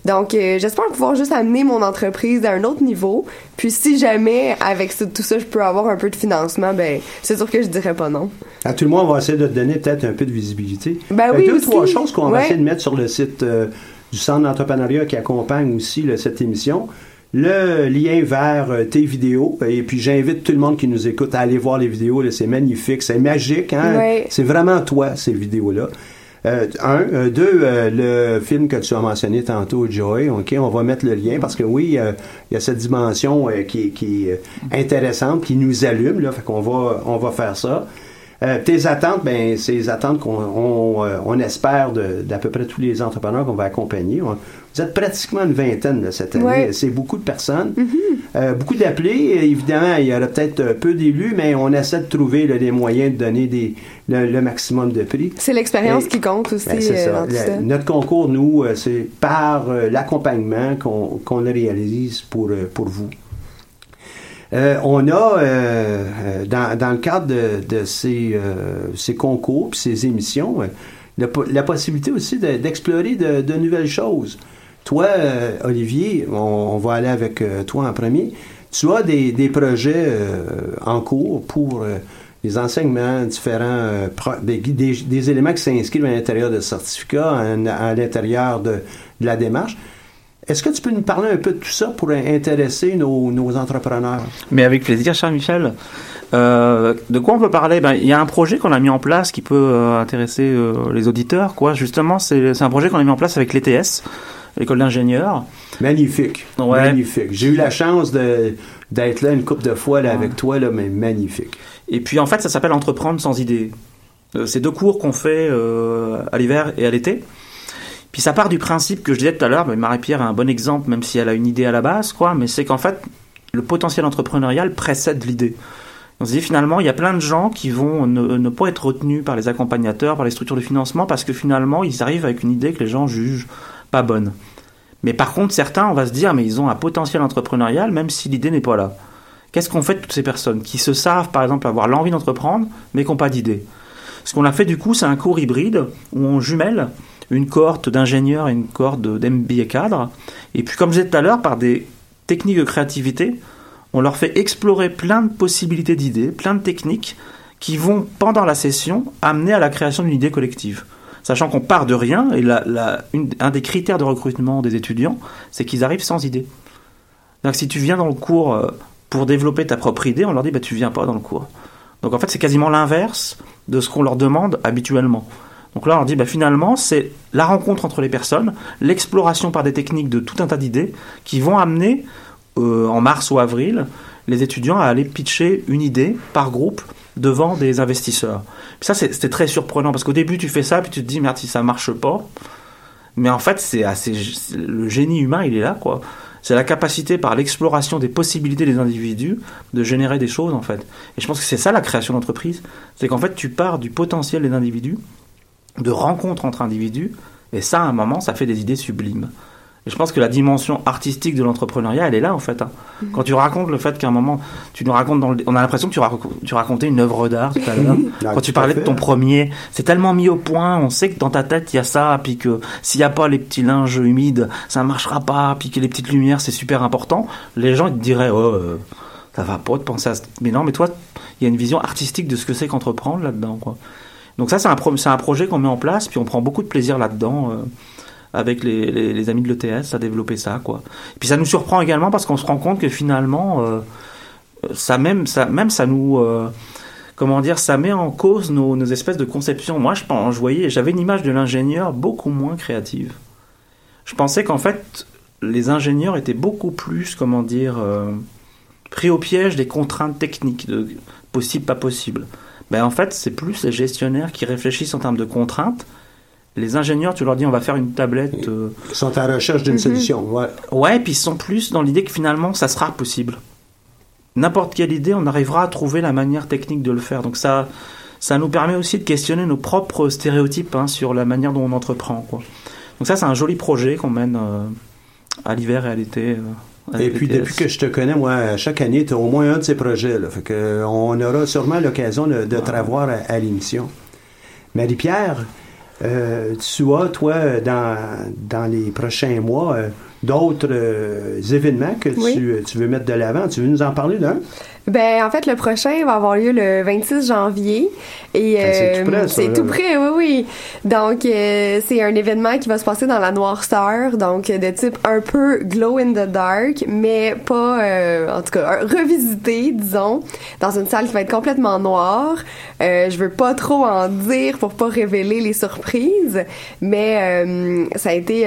Donc, euh, j'espère pouvoir juste amener mon entreprise à un autre niveau. Puis, si jamais, avec tout ça, je peux avoir un peu de financement, ben, c'est sûr que je dirais pas non. À tout le monde, on va essayer de te donner peut-être un peu de visibilité. Ben oui, deux, aussi. trois choses qu'on va essayer de mettre sur le site euh, du Centre d'entrepreneuriat qui accompagne aussi là, cette émission. Le lien vers euh, tes vidéos. Et puis, j'invite tout le monde qui nous écoute à aller voir les vidéos. C'est magnifique, c'est magique. Hein? C'est vraiment toi, ces vidéos-là. Euh, un. Euh, deux, euh, le film que tu as mentionné tantôt, Joy. OK, on va mettre le lien parce que oui, il y a cette dimension qui, est- qui est intéressante, qui nous allume. Là, fait qu'on va, on va faire ça. Euh, tes attentes, ben, c'est les attentes qu'on on, euh, on espère de- d'à peu près tous les entrepreneurs qu'on va accompagner. On- vous êtes pratiquement une vingtaine là, cette année. Ouais. C'est beaucoup de personnes. Euh, beaucoup d'appelés. Évidemment, il y aura peut-être peu d'élus, mais on essaie de trouver là, des moyens de donner des, le, le maximum de prix. C'est l'expérience qui compte aussi Ben, euh, ça. dans tout La- ça. Notre concours, nous, c'est par l'accompagnement qu'on qu'on le réalise pour, pour vous. Euh, on a, euh, euh, dans, dans le cadre de, de ces, euh, ces concours puis ces émissions, euh, la, po- la possibilité aussi de- d'explorer de, de nouvelles choses. Toi, Olivier, on, on va aller avec toi en premier. Tu as des, des projets en cours pour les enseignements différents, des- des éléments qui s'inscrivent à l'intérieur de certificats, à, à l'intérieur de, de la démarche. Est-ce que tu peux nous parler un peu de tout ça pour intéresser nos, nos entrepreneurs? Mais avec plaisir, cher Michel. Euh, de quoi on peut parler? Ben, Il y a un projet qu'on a mis en place qui peut euh, intéresser euh, les auditeurs. Quoi. Justement, c'est un projet qu'on a mis en place avec l'ETS, l'école d'ingénieurs. Magnifique. Ouais. Magnifique. J'ai eu la chance d'être là une couple de fois là, avec toi, là, mais magnifique. Et puis en fait, ça s'appelle Entreprendre sans idée. C'est deux cours qu'on fait à l'hiver et à l'été. Puis ça part du principe que je disais tout à l'heure, Marie-Pierre a un bon exemple, même si elle a une idée à la base, quoi, mais c'est qu'en fait, le potentiel entrepreneurial précède l'idée. On se dit finalement, il y a plein de gens qui vont ne, ne pas être retenus par les accompagnateurs, par les structures de financement, parce que finalement, ils arrivent avec une idée que les gens jugent pas bonne. Mais par contre, certains, on va se dire, mais ils ont un potentiel entrepreneurial, même si l'idée n'est pas là. Qu'est-ce qu'on fait de toutes ces personnes qui se savent, par exemple, avoir l'envie d'entreprendre, mais qui n'ont pas d'idée? Ce qu'on a fait, du coup, c'est un cours hybride où on jumelle une cohorte d'ingénieurs et une cohorte d'MBA cadres. Et puis, comme je disais tout à l'heure, par des techniques de créativité, on leur fait explorer plein de possibilités d'idées, plein de techniques qui vont, pendant la session, amener à la création d'une idée collective. Sachant qu'on part de rien, et la, un des critères de recrutement des étudiants, c'est qu'ils arrivent sans idée. Donc si tu viens dans le cours euh, pour développer ta propre idée, on leur dit bah, tu viens pas dans le cours. Donc en fait, c'est quasiment l'inverse de ce qu'on leur demande habituellement. Donc là, on dit bah, finalement, c'est la rencontre entre les personnes, l'exploration par des techniques de tout un tas d'idées qui vont amener, euh, en mars ou avril, les étudiants à aller pitcher une idée par groupe devant des investisseurs. Ça, c'était très surprenant parce qu'au début, tu fais ça, puis tu te dis, merde, si ça marche pas. Mais en fait, c'est assez. Le génie humain, il est là, quoi. C'est la capacité, par l'exploration des possibilités des individus, de générer des choses, en fait. Et je pense que c'est ça la création d'entreprise. C'est qu'en fait, tu pars du potentiel des individus, de rencontres entre individus, et ça, à un moment, ça fait des idées sublimes. Et je pense que la dimension artistique de l'entrepreneuriat, elle est là en fait. Hein. Mm-hmm. Quand tu racontes le fait qu'à un moment, tu nous racontes dans le... on a l'impression que tu, rac... tu, racontais une œuvre d'art tout à l'heure. Quand tu parlais de ton premier, c'est tellement mis au point. On sait que dans ta tête il y a ça, puis que s'il n'y a pas les petits linges humides, ça ne marchera pas, puis que les petites lumières c'est super important. Les gens ils te diraient oh euh, ça va pas de penser à ça. Mais non, mais toi, il y a une vision artistique de ce que c'est qu'entreprendre là-dedans quoi. Donc ça c'est un, pro... un projet qu'on met en place, puis on prend beaucoup de plaisir là-dedans. Euh avec les, les, amis de l'ETS à développer ça quoi. Et puis ça nous surprend également parce qu'on se rend compte que finalement euh, ça même ça même ça nous euh, comment dire ça met en cause nos, nos espèces de conceptions. Moi je je voyais j'avais une image de l'ingénieur beaucoup moins créative. Je pensais qu'en fait les ingénieurs étaient beaucoup plus comment dire pris au piège des contraintes techniques de possible pas possible. Ben en fait c'est plus les gestionnaires qui réfléchissent en termes de contraintes les ingénieurs, tu leur dis on va faire une tablette. Euh... Ils sont à la recherche d'une Mhm. solution. Ouais. Ouais, puis ils sont plus dans l'idée que finalement ça sera possible. N'importe quelle idée, on arrivera à trouver la manière technique de le faire. Donc ça, ça nous permet aussi de questionner nos propres stéréotypes hein, sur la manière dont on entreprend. Quoi. Donc ça, c'est un joli projet qu'on mène euh, à l'hiver et à l'été. euh, Et puis depuis que je te connais, moi, chaque année, tu as au moins un de ces projets. Là. Fait que, on aura sûrement l'occasion de, de te revoir à, à l'émission. Marie-Pierre, euh, tu as, toi, dans, dans les prochains mois, euh, d'autres euh, événements que Oui. tu, tu veux mettre de l'avant. Tu veux nous en parler d'un? Ben, en fait, le prochain va avoir lieu le 26 janvier. Et Ben, c'est euh, tout près, c'est tout près, oui, oui. Donc, euh, c'est un événement qui va se passer dans la noirceur, donc de type un peu glow in the dark, mais pas, en tout cas, revisité, disons, dans une salle qui va être complètement noire. Je veux pas trop en dire pour pas révéler les surprises, mais ça a été,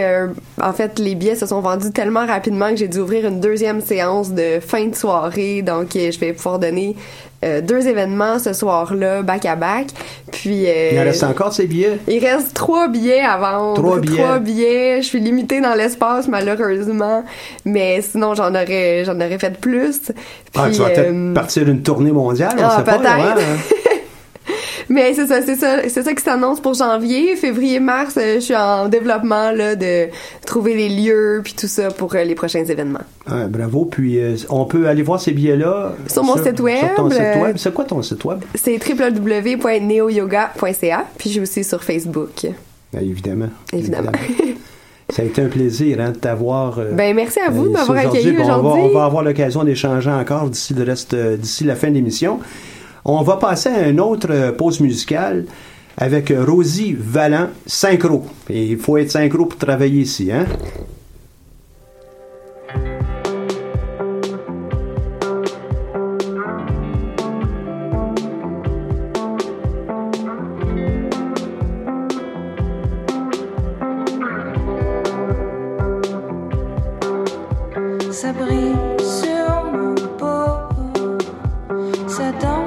en fait, les billets se sont vendus tellement rapidement que j'ai dû ouvrir une deuxième séance de fin de soirée, donc euh, je vais pouvoir donner euh, deux événements ce soir-là, back à back. Puis euh, Il en reste encore ces billets? il reste trois billets à vendre. Trois billets. Trois billets. Je suis limitée dans l'espace malheureusement, mais sinon j'en aurais j'en aurais fait plus. Ah, Puis, tu vas peut-être euh, partir une tournée mondiale, on ah, peut-être. Mais c'est ça, c'est ça, c'est ça qui s'annonce pour janvier, février, mars. euh, je suis en développement là de trouver les lieux puis tout ça pour euh, les prochains événements. Ouais, bravo. Puis, euh, on peut aller voir ces billets-là Sur mon site web, Sur ton site web. C'est quoi ton site web? C'est www.neoyoga.ca puis je suis aussi sur Facebook. Ben, évidemment. Évidemment. Ça a été un plaisir hein, de t'avoir. euh, Ben merci à vous de m'avoir accueilli Bon, on, va, aujourd'hui. on va avoir l'occasion d'échanger encore d'ici le reste, d'ici la fin de l'émission. On va passer à une autre euh, pause musicale avec euh, Rosie Vallant, synchro. Et il faut être synchro pour travailler ici, hein? Ça brille sur ma peau, ça danse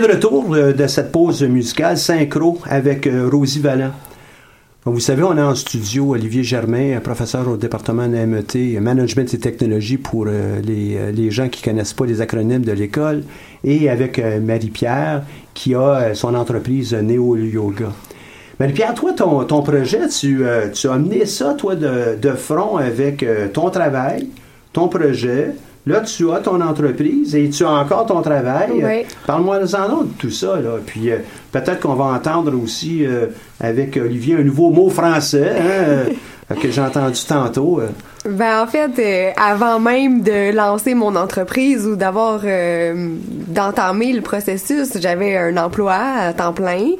de retour euh, de cette pause musicale synchro avec euh, Rosie Vallant. Vous savez, on est en studio Olivier Germain, un professeur au département de MET, Management et Technologie pour euh, les, euh, les gens qui connaissent pas les acronymes de l'école, et avec euh, Marie-Pierre qui a euh, son entreprise euh, Néo Yoga. Marie-Pierre, toi, ton, ton projet, tu, euh, tu as amené ça, toi, de, de front avec euh, ton travail, ton projet. Là, tu as ton entreprise et tu as encore ton travail. Oui. Parle-moi-en de tout ça, là. Puis euh, peut-être qu'on va entendre aussi euh, avec Olivier un nouveau mot français hein, euh, que j'ai entendu tantôt. Ben en fait, euh, avant même de lancer mon entreprise ou d'avoir euh, d'entamer le processus, j'avais un emploi à temps plein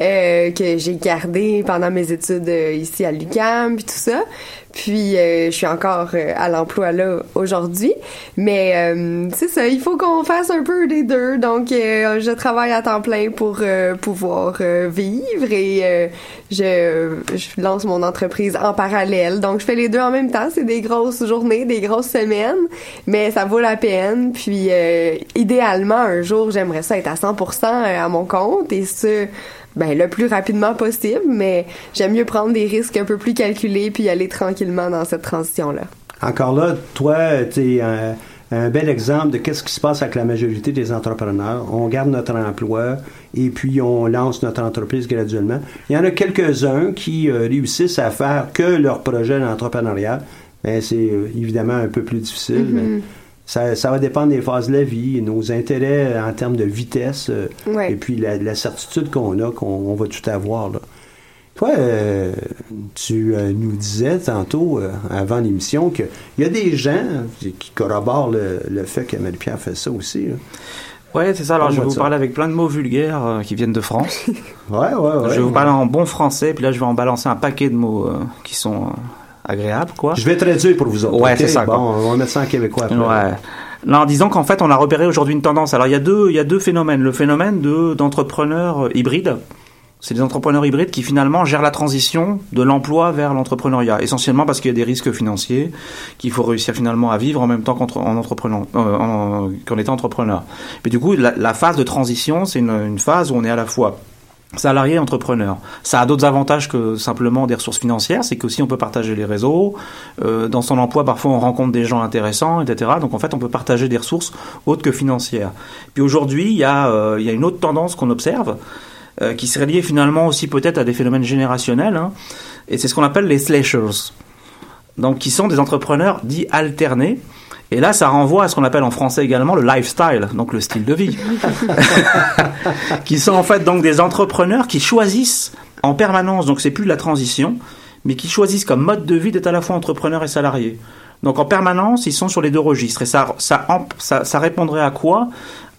euh, que j'ai gardé pendant mes études ici à l'UQAM puis tout ça. Puis euh, je suis encore euh, à l'emploi là aujourd'hui, mais euh, c'est ça, il faut qu'on fasse un peu des deux. Donc euh, je travaille à temps plein pour euh, pouvoir euh, vivre et je, je lance mon entreprise en parallèle. Donc je fais les deux en même temps. C'est des grosses journées, des grosses semaines, mais ça vaut la peine. Puis idéalement un jour j'aimerais ça être à 100% à mon compte et ce ben le plus rapidement possible, mais j'aime mieux prendre des risques un peu plus calculés puis aller tranquillement dans cette transition-là. Encore là, toi, tu es un, un bel exemple de qu'est-ce qui se passe avec la majorité des entrepreneurs. On garde notre emploi et puis on lance notre entreprise graduellement. Il y en a quelques-uns qui euh, réussissent à faire que leur projet d'entrepreneuriat. Mais c'est euh, évidemment un peu plus difficile. mais ça, ça va dépendre des phases de la vie, nos intérêts en termes de vitesse euh, Ouais. et puis la, la certitude qu'on a qu'on on va tout avoir. Là. Toi, euh, tu euh, nous disais tantôt, euh, avant l'émission, qu'il y a des gens qui corroborent le, le fait que Marie-Pierre fait ça aussi. là. Ouais, c'est ça. Alors, je vais vous parler avec plein de mots vulgaires euh, qui viennent de France. Ouais, ouais, ouais. je vais vous parler en bon français, puis là, je vais en balancer un paquet de mots euh, qui sont euh, agréables, quoi. Je vais traduire pour vous autres. Ouais, c'est ça, Bon, quoi. on va mettre ça en québécois après. Ouais. Là, en disant qu'en fait, on a repéré aujourd'hui une tendance. Alors, il y a deux, il y a deux phénomènes. Le phénomène de d'entrepreneurs euh, hybrides. C'est des entrepreneurs hybrides qui finalement gèrent la transition de l'emploi vers l'entrepreneuriat, essentiellement parce qu'il y a des risques financiers qu'il faut réussir finalement à vivre en même temps qu'en en entreprenant, euh, en- qu'en étant entrepreneur. Mais du coup, la, la phase de transition, c'est une, une phase où on est à la fois salarié entrepreneur. Ça a d'autres avantages que simplement des ressources financières, c'est qu'aussi on peut partager les réseaux. Euh, dans son emploi, parfois on rencontre des gens intéressants, etc. Donc en fait, on peut partager des ressources autres que financières. Puis aujourd'hui, il y, a, euh, il y a une autre tendance qu'on observe, euh, qui serait liée finalement aussi peut-être à des phénomènes générationnels, hein, et c'est ce qu'on appelle les slashers. Donc qui sont des entrepreneurs dits alternés. Et là, ça renvoie à ce qu'on appelle en français également le lifestyle, donc le style de vie qui sont en fait donc des entrepreneurs qui choisissent en permanence, donc c'est plus de la transition, mais qui choisissent comme mode de vie d'être à la fois entrepreneur et salarié. Donc en permanence, ils sont sur les deux registres. Et ça, ça, ça, ça répondrait à quoi?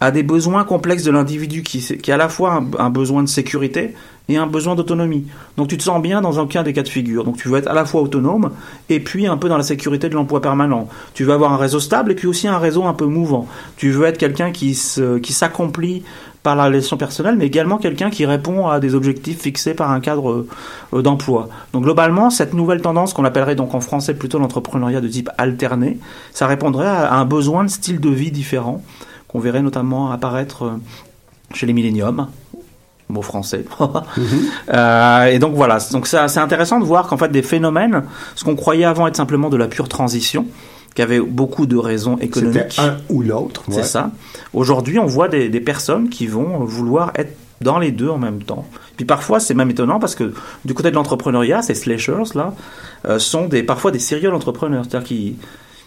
À des besoins complexes de l'individu qui, qui a à la fois un, besoin de sécurité et un besoin d'autonomie. Donc tu te sens bien dans aucun des cas de figure. Donc tu veux être à la fois autonome et puis un peu dans la sécurité de l'emploi permanent. Tu veux avoir un réseau stable et puis aussi un réseau un peu mouvant. Tu veux être quelqu'un qui se, qui s'accomplit par la relation personnelle, mais également quelqu'un qui répond à des objectifs fixés par un cadre euh, d'emploi. Donc globalement, cette nouvelle tendance qu'on appellerait donc en français plutôt l'entrepreneuriat de type alterné, ça répondrait à un besoin de style de vie différent qu'on verrait notamment apparaître euh, chez les milléniums mot français. Euh, et donc voilà, donc ça- c'est intéressant de voir qu'en fait des phénomènes, ce qu'on croyait avant être simplement de la pure transition, qui avait beaucoup de raisons économiques. C'était un ou l'autre. C'est ça. Aujourd'hui, on voit des, des personnes qui vont vouloir être dans les deux en même temps. Puis parfois, c'est même étonnant parce que du côté de l'entrepreneuriat, ces slashers là euh, sont des parfois des serial entrepreneurs, c'est-à-dire qui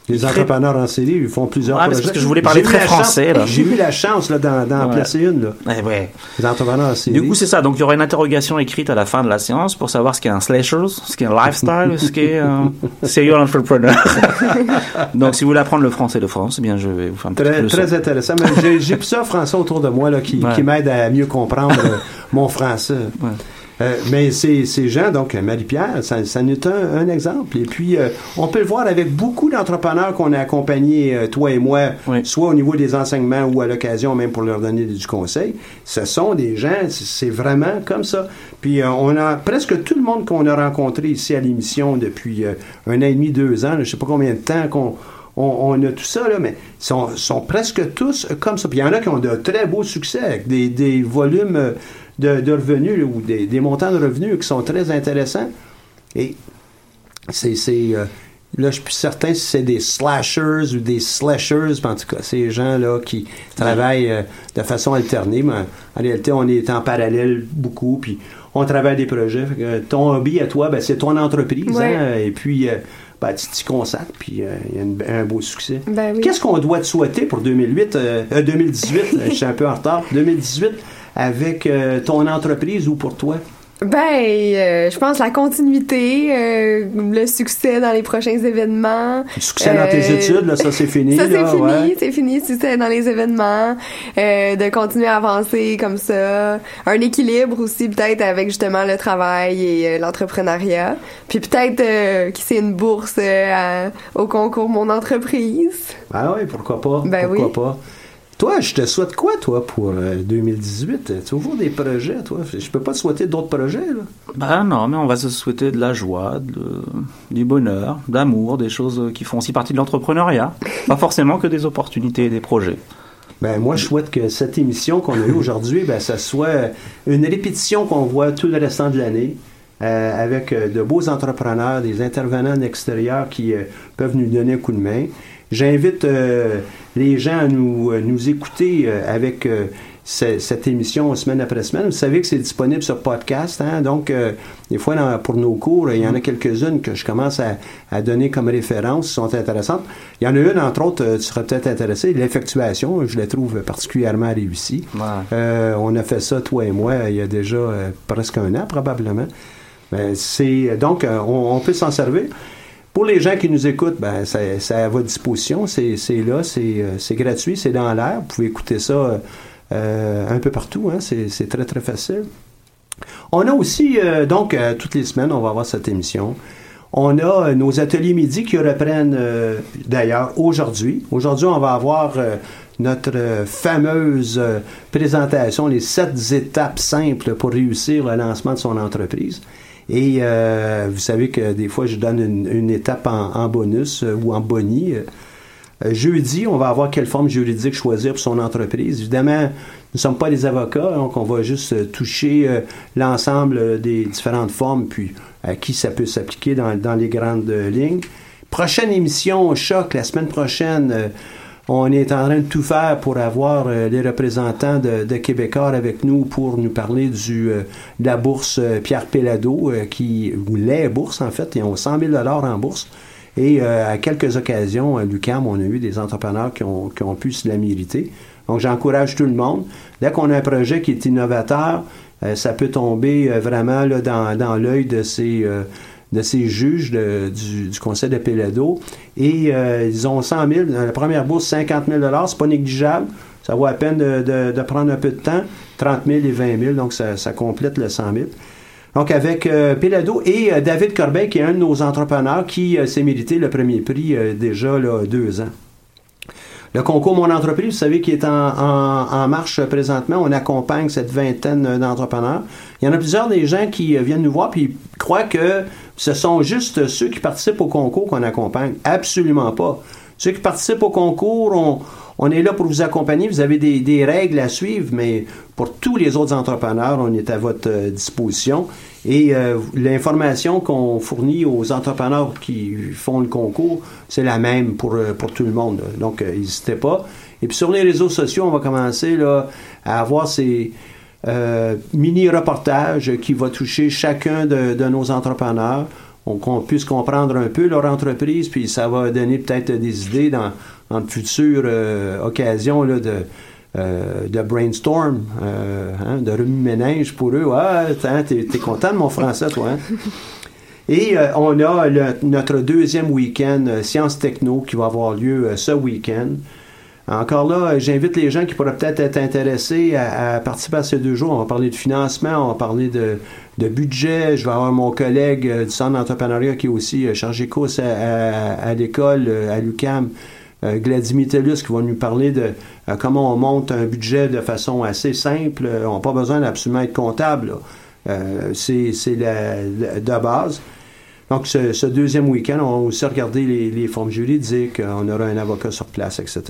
Les Très- entrepreneurs en série, ils font plusieurs c'est projets. parce que je voulais parler très français. J'ai eu la chance là, d'en, Ouais. placer une. Là. Eh ouais. Les entrepreneurs en série. Du coup, c'est ça. Donc, il y aura une interrogation écrite à la fin de la séance pour savoir ce qu'est un slasher, ce qu'est un lifestyle, ce qu'est un serial entrepreneur. Donc, si vous voulez apprendre le français de France, eh bien, je vais vous faire un petit Très, très intéressant. Mais j'ai, plusieurs Français autour de moi là, qui, Ouais. qui m'aident à mieux comprendre mon français. Euh, mais ces, ces gens, donc Marie-Pierre, ça, ça n'est un, un exemple. Et puis, euh, on peut le voir avec beaucoup d'entrepreneurs qu'on a accompagnés, euh, toi et moi, Oui. soit au niveau des enseignements ou à l'occasion même pour leur donner du conseil. Ce sont des gens, c'est vraiment comme ça. Puis, euh, on a presque tout le monde qu'on a rencontré ici à l'émission depuis euh, un an et demi, deux ans, je sais pas combien de temps qu'on on, on a tout ça, là, mais ils sont, sont presque tous comme ça. Puis il y en a qui ont de très beaux succès, avec des, des volumes euh, de, de revenus ou des, des montants de revenus qui sont très intéressants. Et c'est. c'est, euh, Là, je suis plus certain si c'est des slashers ou des slashers, mais en tout cas, ces gens-là qui travaillent euh, de façon alternée. Mais en réalité, on est en parallèle beaucoup, puis on travaille des projets. Que, euh, ton hobby à toi, ben, c'est ton entreprise. Ouais. hein, et puis, euh, ben, tu t'y consacres, puis euh, il y a une- un beau succès. Ben oui. Qu'est-ce qu'on doit te souhaiter pour 2008, euh, euh, 2018? euh, je suis un peu en retard. 2018 avec euh, ton entreprise ou pour toi? Ben, euh, je pense la continuité, euh, le succès dans les prochains événements. Le succès dans tes études, là, ça c'est fini. Ça, c'est fini, ouais. c'est fini, succès dans les événements, de continuer à avancer comme ça. Un équilibre aussi, peut-être, avec justement le travail et l'entrepreneuriat. Puis peut-être, qui c'est une bourse à- au concours Mon Entreprise. Ah oui, pourquoi pas? Ben pourquoi oui. pas? Toi, je te souhaite quoi, toi, pour euh, 2018? Tu ouvres des projets, toi? Je peux pas te souhaiter d'autres projets, là. Bah non, mais on va se souhaiter de la joie, de- du bonheur, d'amour, des choses qui font aussi partie de l'entrepreneuriat. Pas forcément que des opportunités et des projets. Ben, moi, je souhaite que cette émission qu'on a eue aujourd'hui, ben, ça soit une répétition qu'on voit tout le restant de l'année. euh, avec euh, de beaux entrepreneurs, des intervenants de l'extérieur qui euh, peuvent nous donner un coup de main. J'invite euh, les gens à nous, euh, nous écouter euh, avec euh, ce- cette émission semaine après semaine. Vous savez que c'est disponible sur podcast, hein? donc euh, des fois dans- pour nos cours, il y en a quelques-unes que je commence à, à donner comme référence, qui sont intéressantes. Il y en a une, entre autres, tu serais peut-être intéressé, l'effectuation, je la trouve particulièrement réussie. Euh, on a fait ça, toi et moi, il y a déjà euh, presque un an probablement. Ben, c'est donc euh, on, on peut s'en servir. Pour les gens qui nous écoutent, ben, c'est à votre disposition. C'est là, c'est euh, c'est gratuit, c'est dans l'air. Vous pouvez écouter ça euh, euh, un peu partout. Hein, c'est très, très facile. On a aussi, euh, donc, euh, toutes les semaines, on va avoir cette émission. On a nos ateliers midi qui reprennent d'ailleurs aujourd'hui. Aujourd'hui, on va avoir notre fameuse présentation, les sept étapes simples pour réussir le lancement de son entreprise. Et euh, vous savez que des fois, je donne une, étape en, bonus euh, ou en boni. Euh, euh, Jeudi, on va avoir quelle forme juridique choisir pour son entreprise. Évidemment, nous ne sommes pas des avocats, donc on va juste toucher l'ensemble des différentes formes, puis à qui ça peut s'appliquer dans, dans les grandes lignes. Prochaine émission, choc, la semaine prochaine, on est en train de tout faire pour avoir euh, les représentants de, de Québécois avec nous pour nous parler du, euh, de la bourse euh, Pierre Pellado, euh, qui, ou les bourses en fait, ils ont 100 000 en bourse. Et euh, à quelques occasions, à l'UCAM, on a eu des entrepreneurs qui ont, pu se la mériter. Donc, j'encourage tout le monde. Dès qu'on a un projet qui est innovateur, euh, ça peut tomber euh, vraiment là, dans, dans l'œil de ces, euh, de ces juges du, du Conseil de Pélado. Et euh, ils ont 100 000. Dans la première bourse, 50 000 c'est pas négligeable. Ça vaut à peine de, prendre un peu de temps. 30 000 et 20 000, donc ça, complète le 100 000. Donc, avec euh, Pélado et euh, David Corbeil, qui est un de nos entrepreneurs, qui euh, s'est mérité le premier prix euh, déjà là, deux ans. Le concours Mon Entreprise, vous savez, qui est en, en- en marche euh, présentement. On accompagne cette vingtaine euh, d'entrepreneurs. Il y en a plusieurs des gens qui euh, viennent nous voir puis croient que ce sont juste ceux qui participent au concours qu'on accompagne. Absolument pas. Ceux qui participent au concours, on, est là pour vous accompagner. Vous avez des, règles à suivre, mais pour tous les autres entrepreneurs, on est à votre euh, disposition. Et euh, l'information qu'on fournit aux entrepreneurs qui font le concours, c'est la même pour, euh, tout le monde. Donc, n'hésitez pas. Et puis sur les réseaux sociaux, on va commencer à avoir ces euh, mini-reportages qui vont toucher chacun de, nos entrepreneurs. On- qu'on puisse comprendre un peu leur entreprise, puis ça va donner peut-être des idées dans, de futures euh, occasions de, euh, de brainstorm, hein, de remue-ménage pour eux. Ah, t'es, content de mon français, toi, hein? Et on a notre deuxième week-end Sciences Techno qui va avoir lieu ce week-end. Encore là, j'invite les gens qui pourraient peut-être être intéressés à, à participer à ces deux jours. On va parler de financement, on va parler de, de budget. Je vais avoir mon collègue euh, du Centre d'entrepreneuriat qui est aussi euh, chargé course à, à- à l'école, euh, à l'UCAM, euh, qui va nous parler de comment on monte un budget de façon assez simple. On n'a pas besoin d'absolument être comptable. c'est de base. Donc, ce, ce deuxième week-end, on a aussi regardé les, les formes juridiques, on aura un avocat sur place, etc.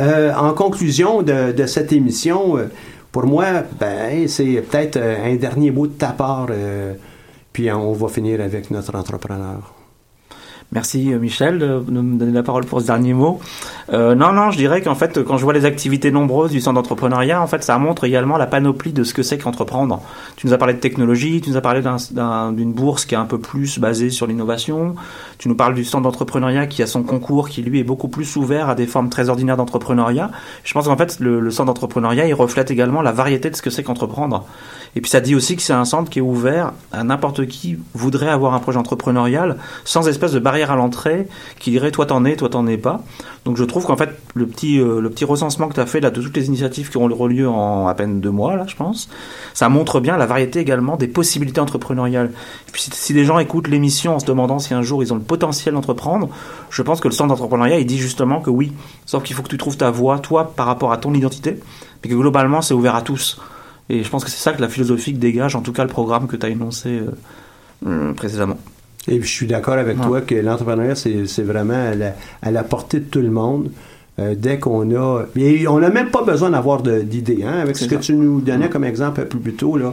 Euh, en conclusion de, cette émission, euh, pour moi, ben, c'est peut-être un dernier mot de ta part, euh, puis on va finir avec notre entrepreneur. Merci euh, Michel de me donner la parole pour ce dernier mot. Euh, non, non, je dirais qu'en fait, quand je vois les activités nombreuses du centre d'entrepreneuriat, en fait, ça montre également la panoplie de ce que c'est qu'entreprendre. Tu nous as parlé de technologie, tu nous as parlé d'un- d'un- d'une bourse qui est un peu plus basée sur l'innovation. Tu nous parles du centre d'entrepreneuriat qui a son concours, qui lui est beaucoup plus ouvert à des formes très ordinaires d'entrepreneuriat. Je pense qu'en fait, le, le centre d'entrepreneuriat, il reflète également la variété de ce que c'est qu'entreprendre. Et puis ça dit aussi que c'est un centre qui est ouvert à n'importe qui voudrait avoir un projet entrepreneurial sans espèce de barrière à l'entrée qui dirait toi t'en es, toi t'en es pas. Donc je trouve qu'en fait le petit euh, le petit recensement que tu as fait là de toutes les initiatives qui auront lieu en à peine deux mois là je pense, ça montre bien la variété également des possibilités entrepreneuriales. Et puis si, si des gens écoutent l'émission en se demandant si un jour ils ont le potentiel d'entreprendre, je pense que le centre d'entrepreneuriat il dit justement que oui, sauf qu'il faut que tu trouves ta voie toi par rapport à ton identité, mais que globalement c'est ouvert à tous. Et je pense que c'est ça que la philosophie dégage, en tout cas le programme que tu as énoncé euh, euh, précédemment. Et puis, je suis d'accord avec Ouais. toi que l'entrepreneuriat, c'est vraiment à la, à la portée de tout le monde. Euh, dès qu'on a... Et on n'a même pas besoin d'avoir d'idées. Hein? Avec ce que tu nous donnais comme exemple plus tôt, là.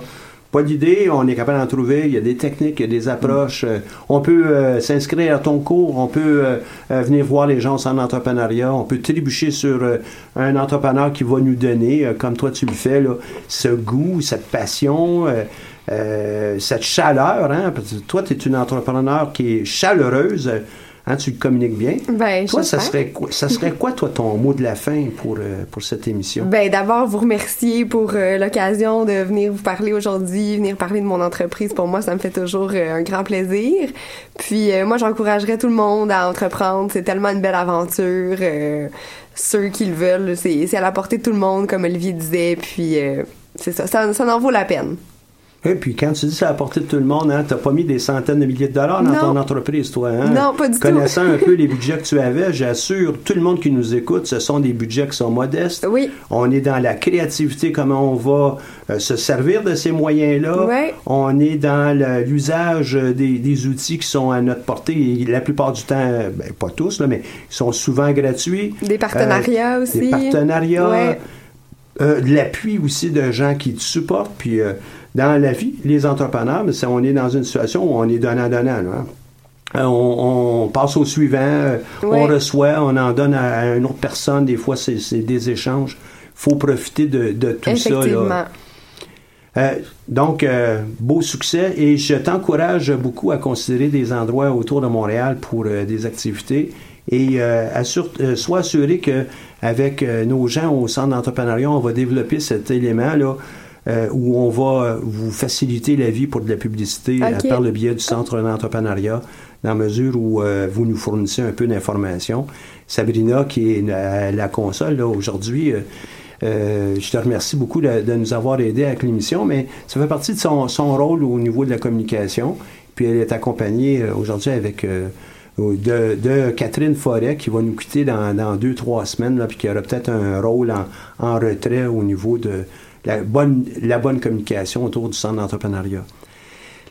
Pas d'idées, on est capable d'en trouver. Il y a des techniques, il y a des approches. Euh, on peut euh, s'inscrire à ton cours, on peut euh, venir voir les gens en entrepreneuriat, on peut trébucher sur un entrepreneur qui va nous donner, comme toi tu le fais, ce goût, cette passion, cette chaleur. Hein? Toi, tu es une entrepreneur qui est chaleureuse. Hein, tu le communiques bien. Ben, Toi, ça serait, quoi, ça serait quoi, toi, ton mot de la fin pour, euh, pour cette émission? Ben, d'abord, vous remercier pour euh, l'occasion de venir vous parler aujourd'hui, venir parler de mon entreprise. Pour moi, ça me fait toujours euh, un grand plaisir. Puis, moi, j'encouragerais tout le monde à entreprendre. C'est tellement une belle aventure. Ceux qui le veulent, c'est c'est à la portée de tout le monde, comme Olivier disait. Puis, c'est ça, ça, ça en vaut la peine. Et puis, quand tu dis ça à la portée de tout le monde, hein, tu n'as pas mis des centaines de milliers de dollars dans Non. ton entreprise, toi. Hein? Non, pas du tout. Connaissant un peu les budgets que tu avais, j'assure, tout le monde qui nous écoute, ce sont des budgets qui sont modestes. Oui. On est dans la créativité, comment on va euh, se servir de ces moyens-là. Ouais. On est dans l'usage des, des outils qui sont à notre portée. Et la plupart du temps, ben, pas tous, là, mais ils sont souvent gratuits. Des partenariats Euh, aussi. Des partenariats. Ouais. Euh, de l'appui aussi de gens qui te supportent. Puis euh, dans la vie, les entrepreneurs, on est dans une situation où on est donnant-donnant. hein. Euh, on, on passe au suivant, euh, on reçoit, on en donne à, à une autre personne. Des fois, c'est des échanges. faut profiter de, de tout ça. là. Euh, donc, euh, beau succès et je t'encourage beaucoup à considérer des endroits autour de Montréal pour euh, des activités et assure, sois assuré que avec euh, nos gens au centre d'entrepreneuriat, on va développer cet élément-là euh, où on va euh, vous faciliter la vie pour de la publicité par le biais du centre d'entrepreneuriat dans la mesure où euh, vous nous fournissez un peu d'informations. Sabrina, qui est à la console là, aujourd'hui, euh, je te remercie beaucoup de, de nous avoir aidés avec l'émission, mais ça fait partie de son, son rôle au niveau de la communication. Puis elle est accompagnée aujourd'hui avec de, de Catherine Forêt qui va nous quitter dans, dans deux, trois semaines, là, puis qui aura peut-être un rôle en, en retrait au niveau de la bonne, communication autour du centre d'entrepreneuriat.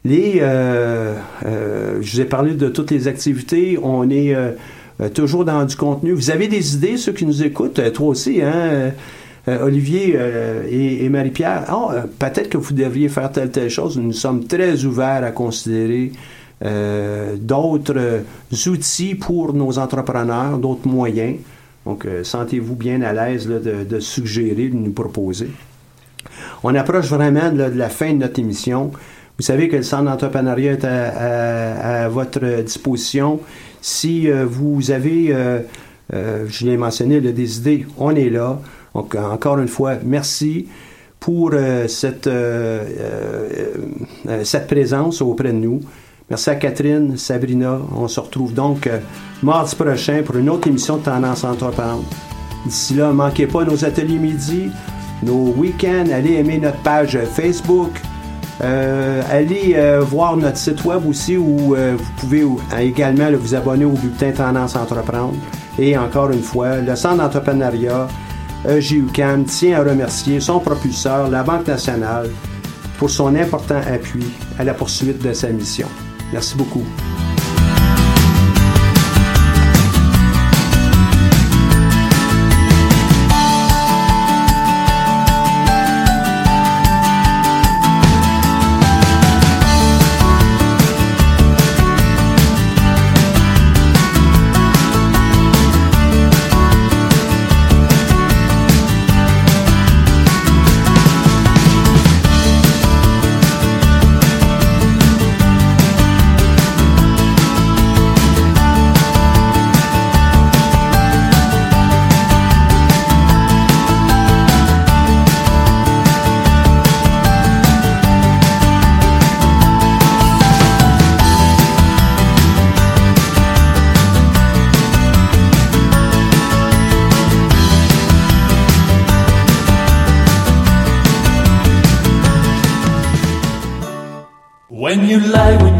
Les, euh, euh, je vous ai parlé de toutes les activités. On est euh, toujours dans du contenu. Vous avez des idées, ceux qui nous écoutent, toi aussi, hein, Olivier et, Marie-Pierre? Euh, peut-être que vous devriez faire telle telle chose. Nous sommes très ouverts à considérer d'autres outils pour nos entrepreneurs, d'autres moyens. Donc, sentez-vous bien à l'aise de suggérer, de nous proposer. On approche vraiment de la, fin de notre émission. Vous savez que le centre d'entrepreneuriat est à, votre disposition. Si euh, vous avez, euh, euh, je l'ai mentionné, là, des idées, on est là. Donc, encore une fois, merci pour cette, présence auprès de nous. Merci à Catherine, Sabrina. On se retrouve donc mardi prochain pour une autre émission de Tendance Entreprendre. D'ici là, manquez pas nos ateliers midi, nos week-ends. Allez aimer notre page Facebook. Euh, allez euh, voir notre site web aussi où euh, vous pouvez ou- également vous abonner au bulletin Tendance Entreprendre. Et encore une fois, le Centre d'entrepreneuriat, EGUCAM, tient à remercier son propulseur, la Banque nationale, pour son important appui à la poursuite de sa mission. Merci beaucoup. You lie, when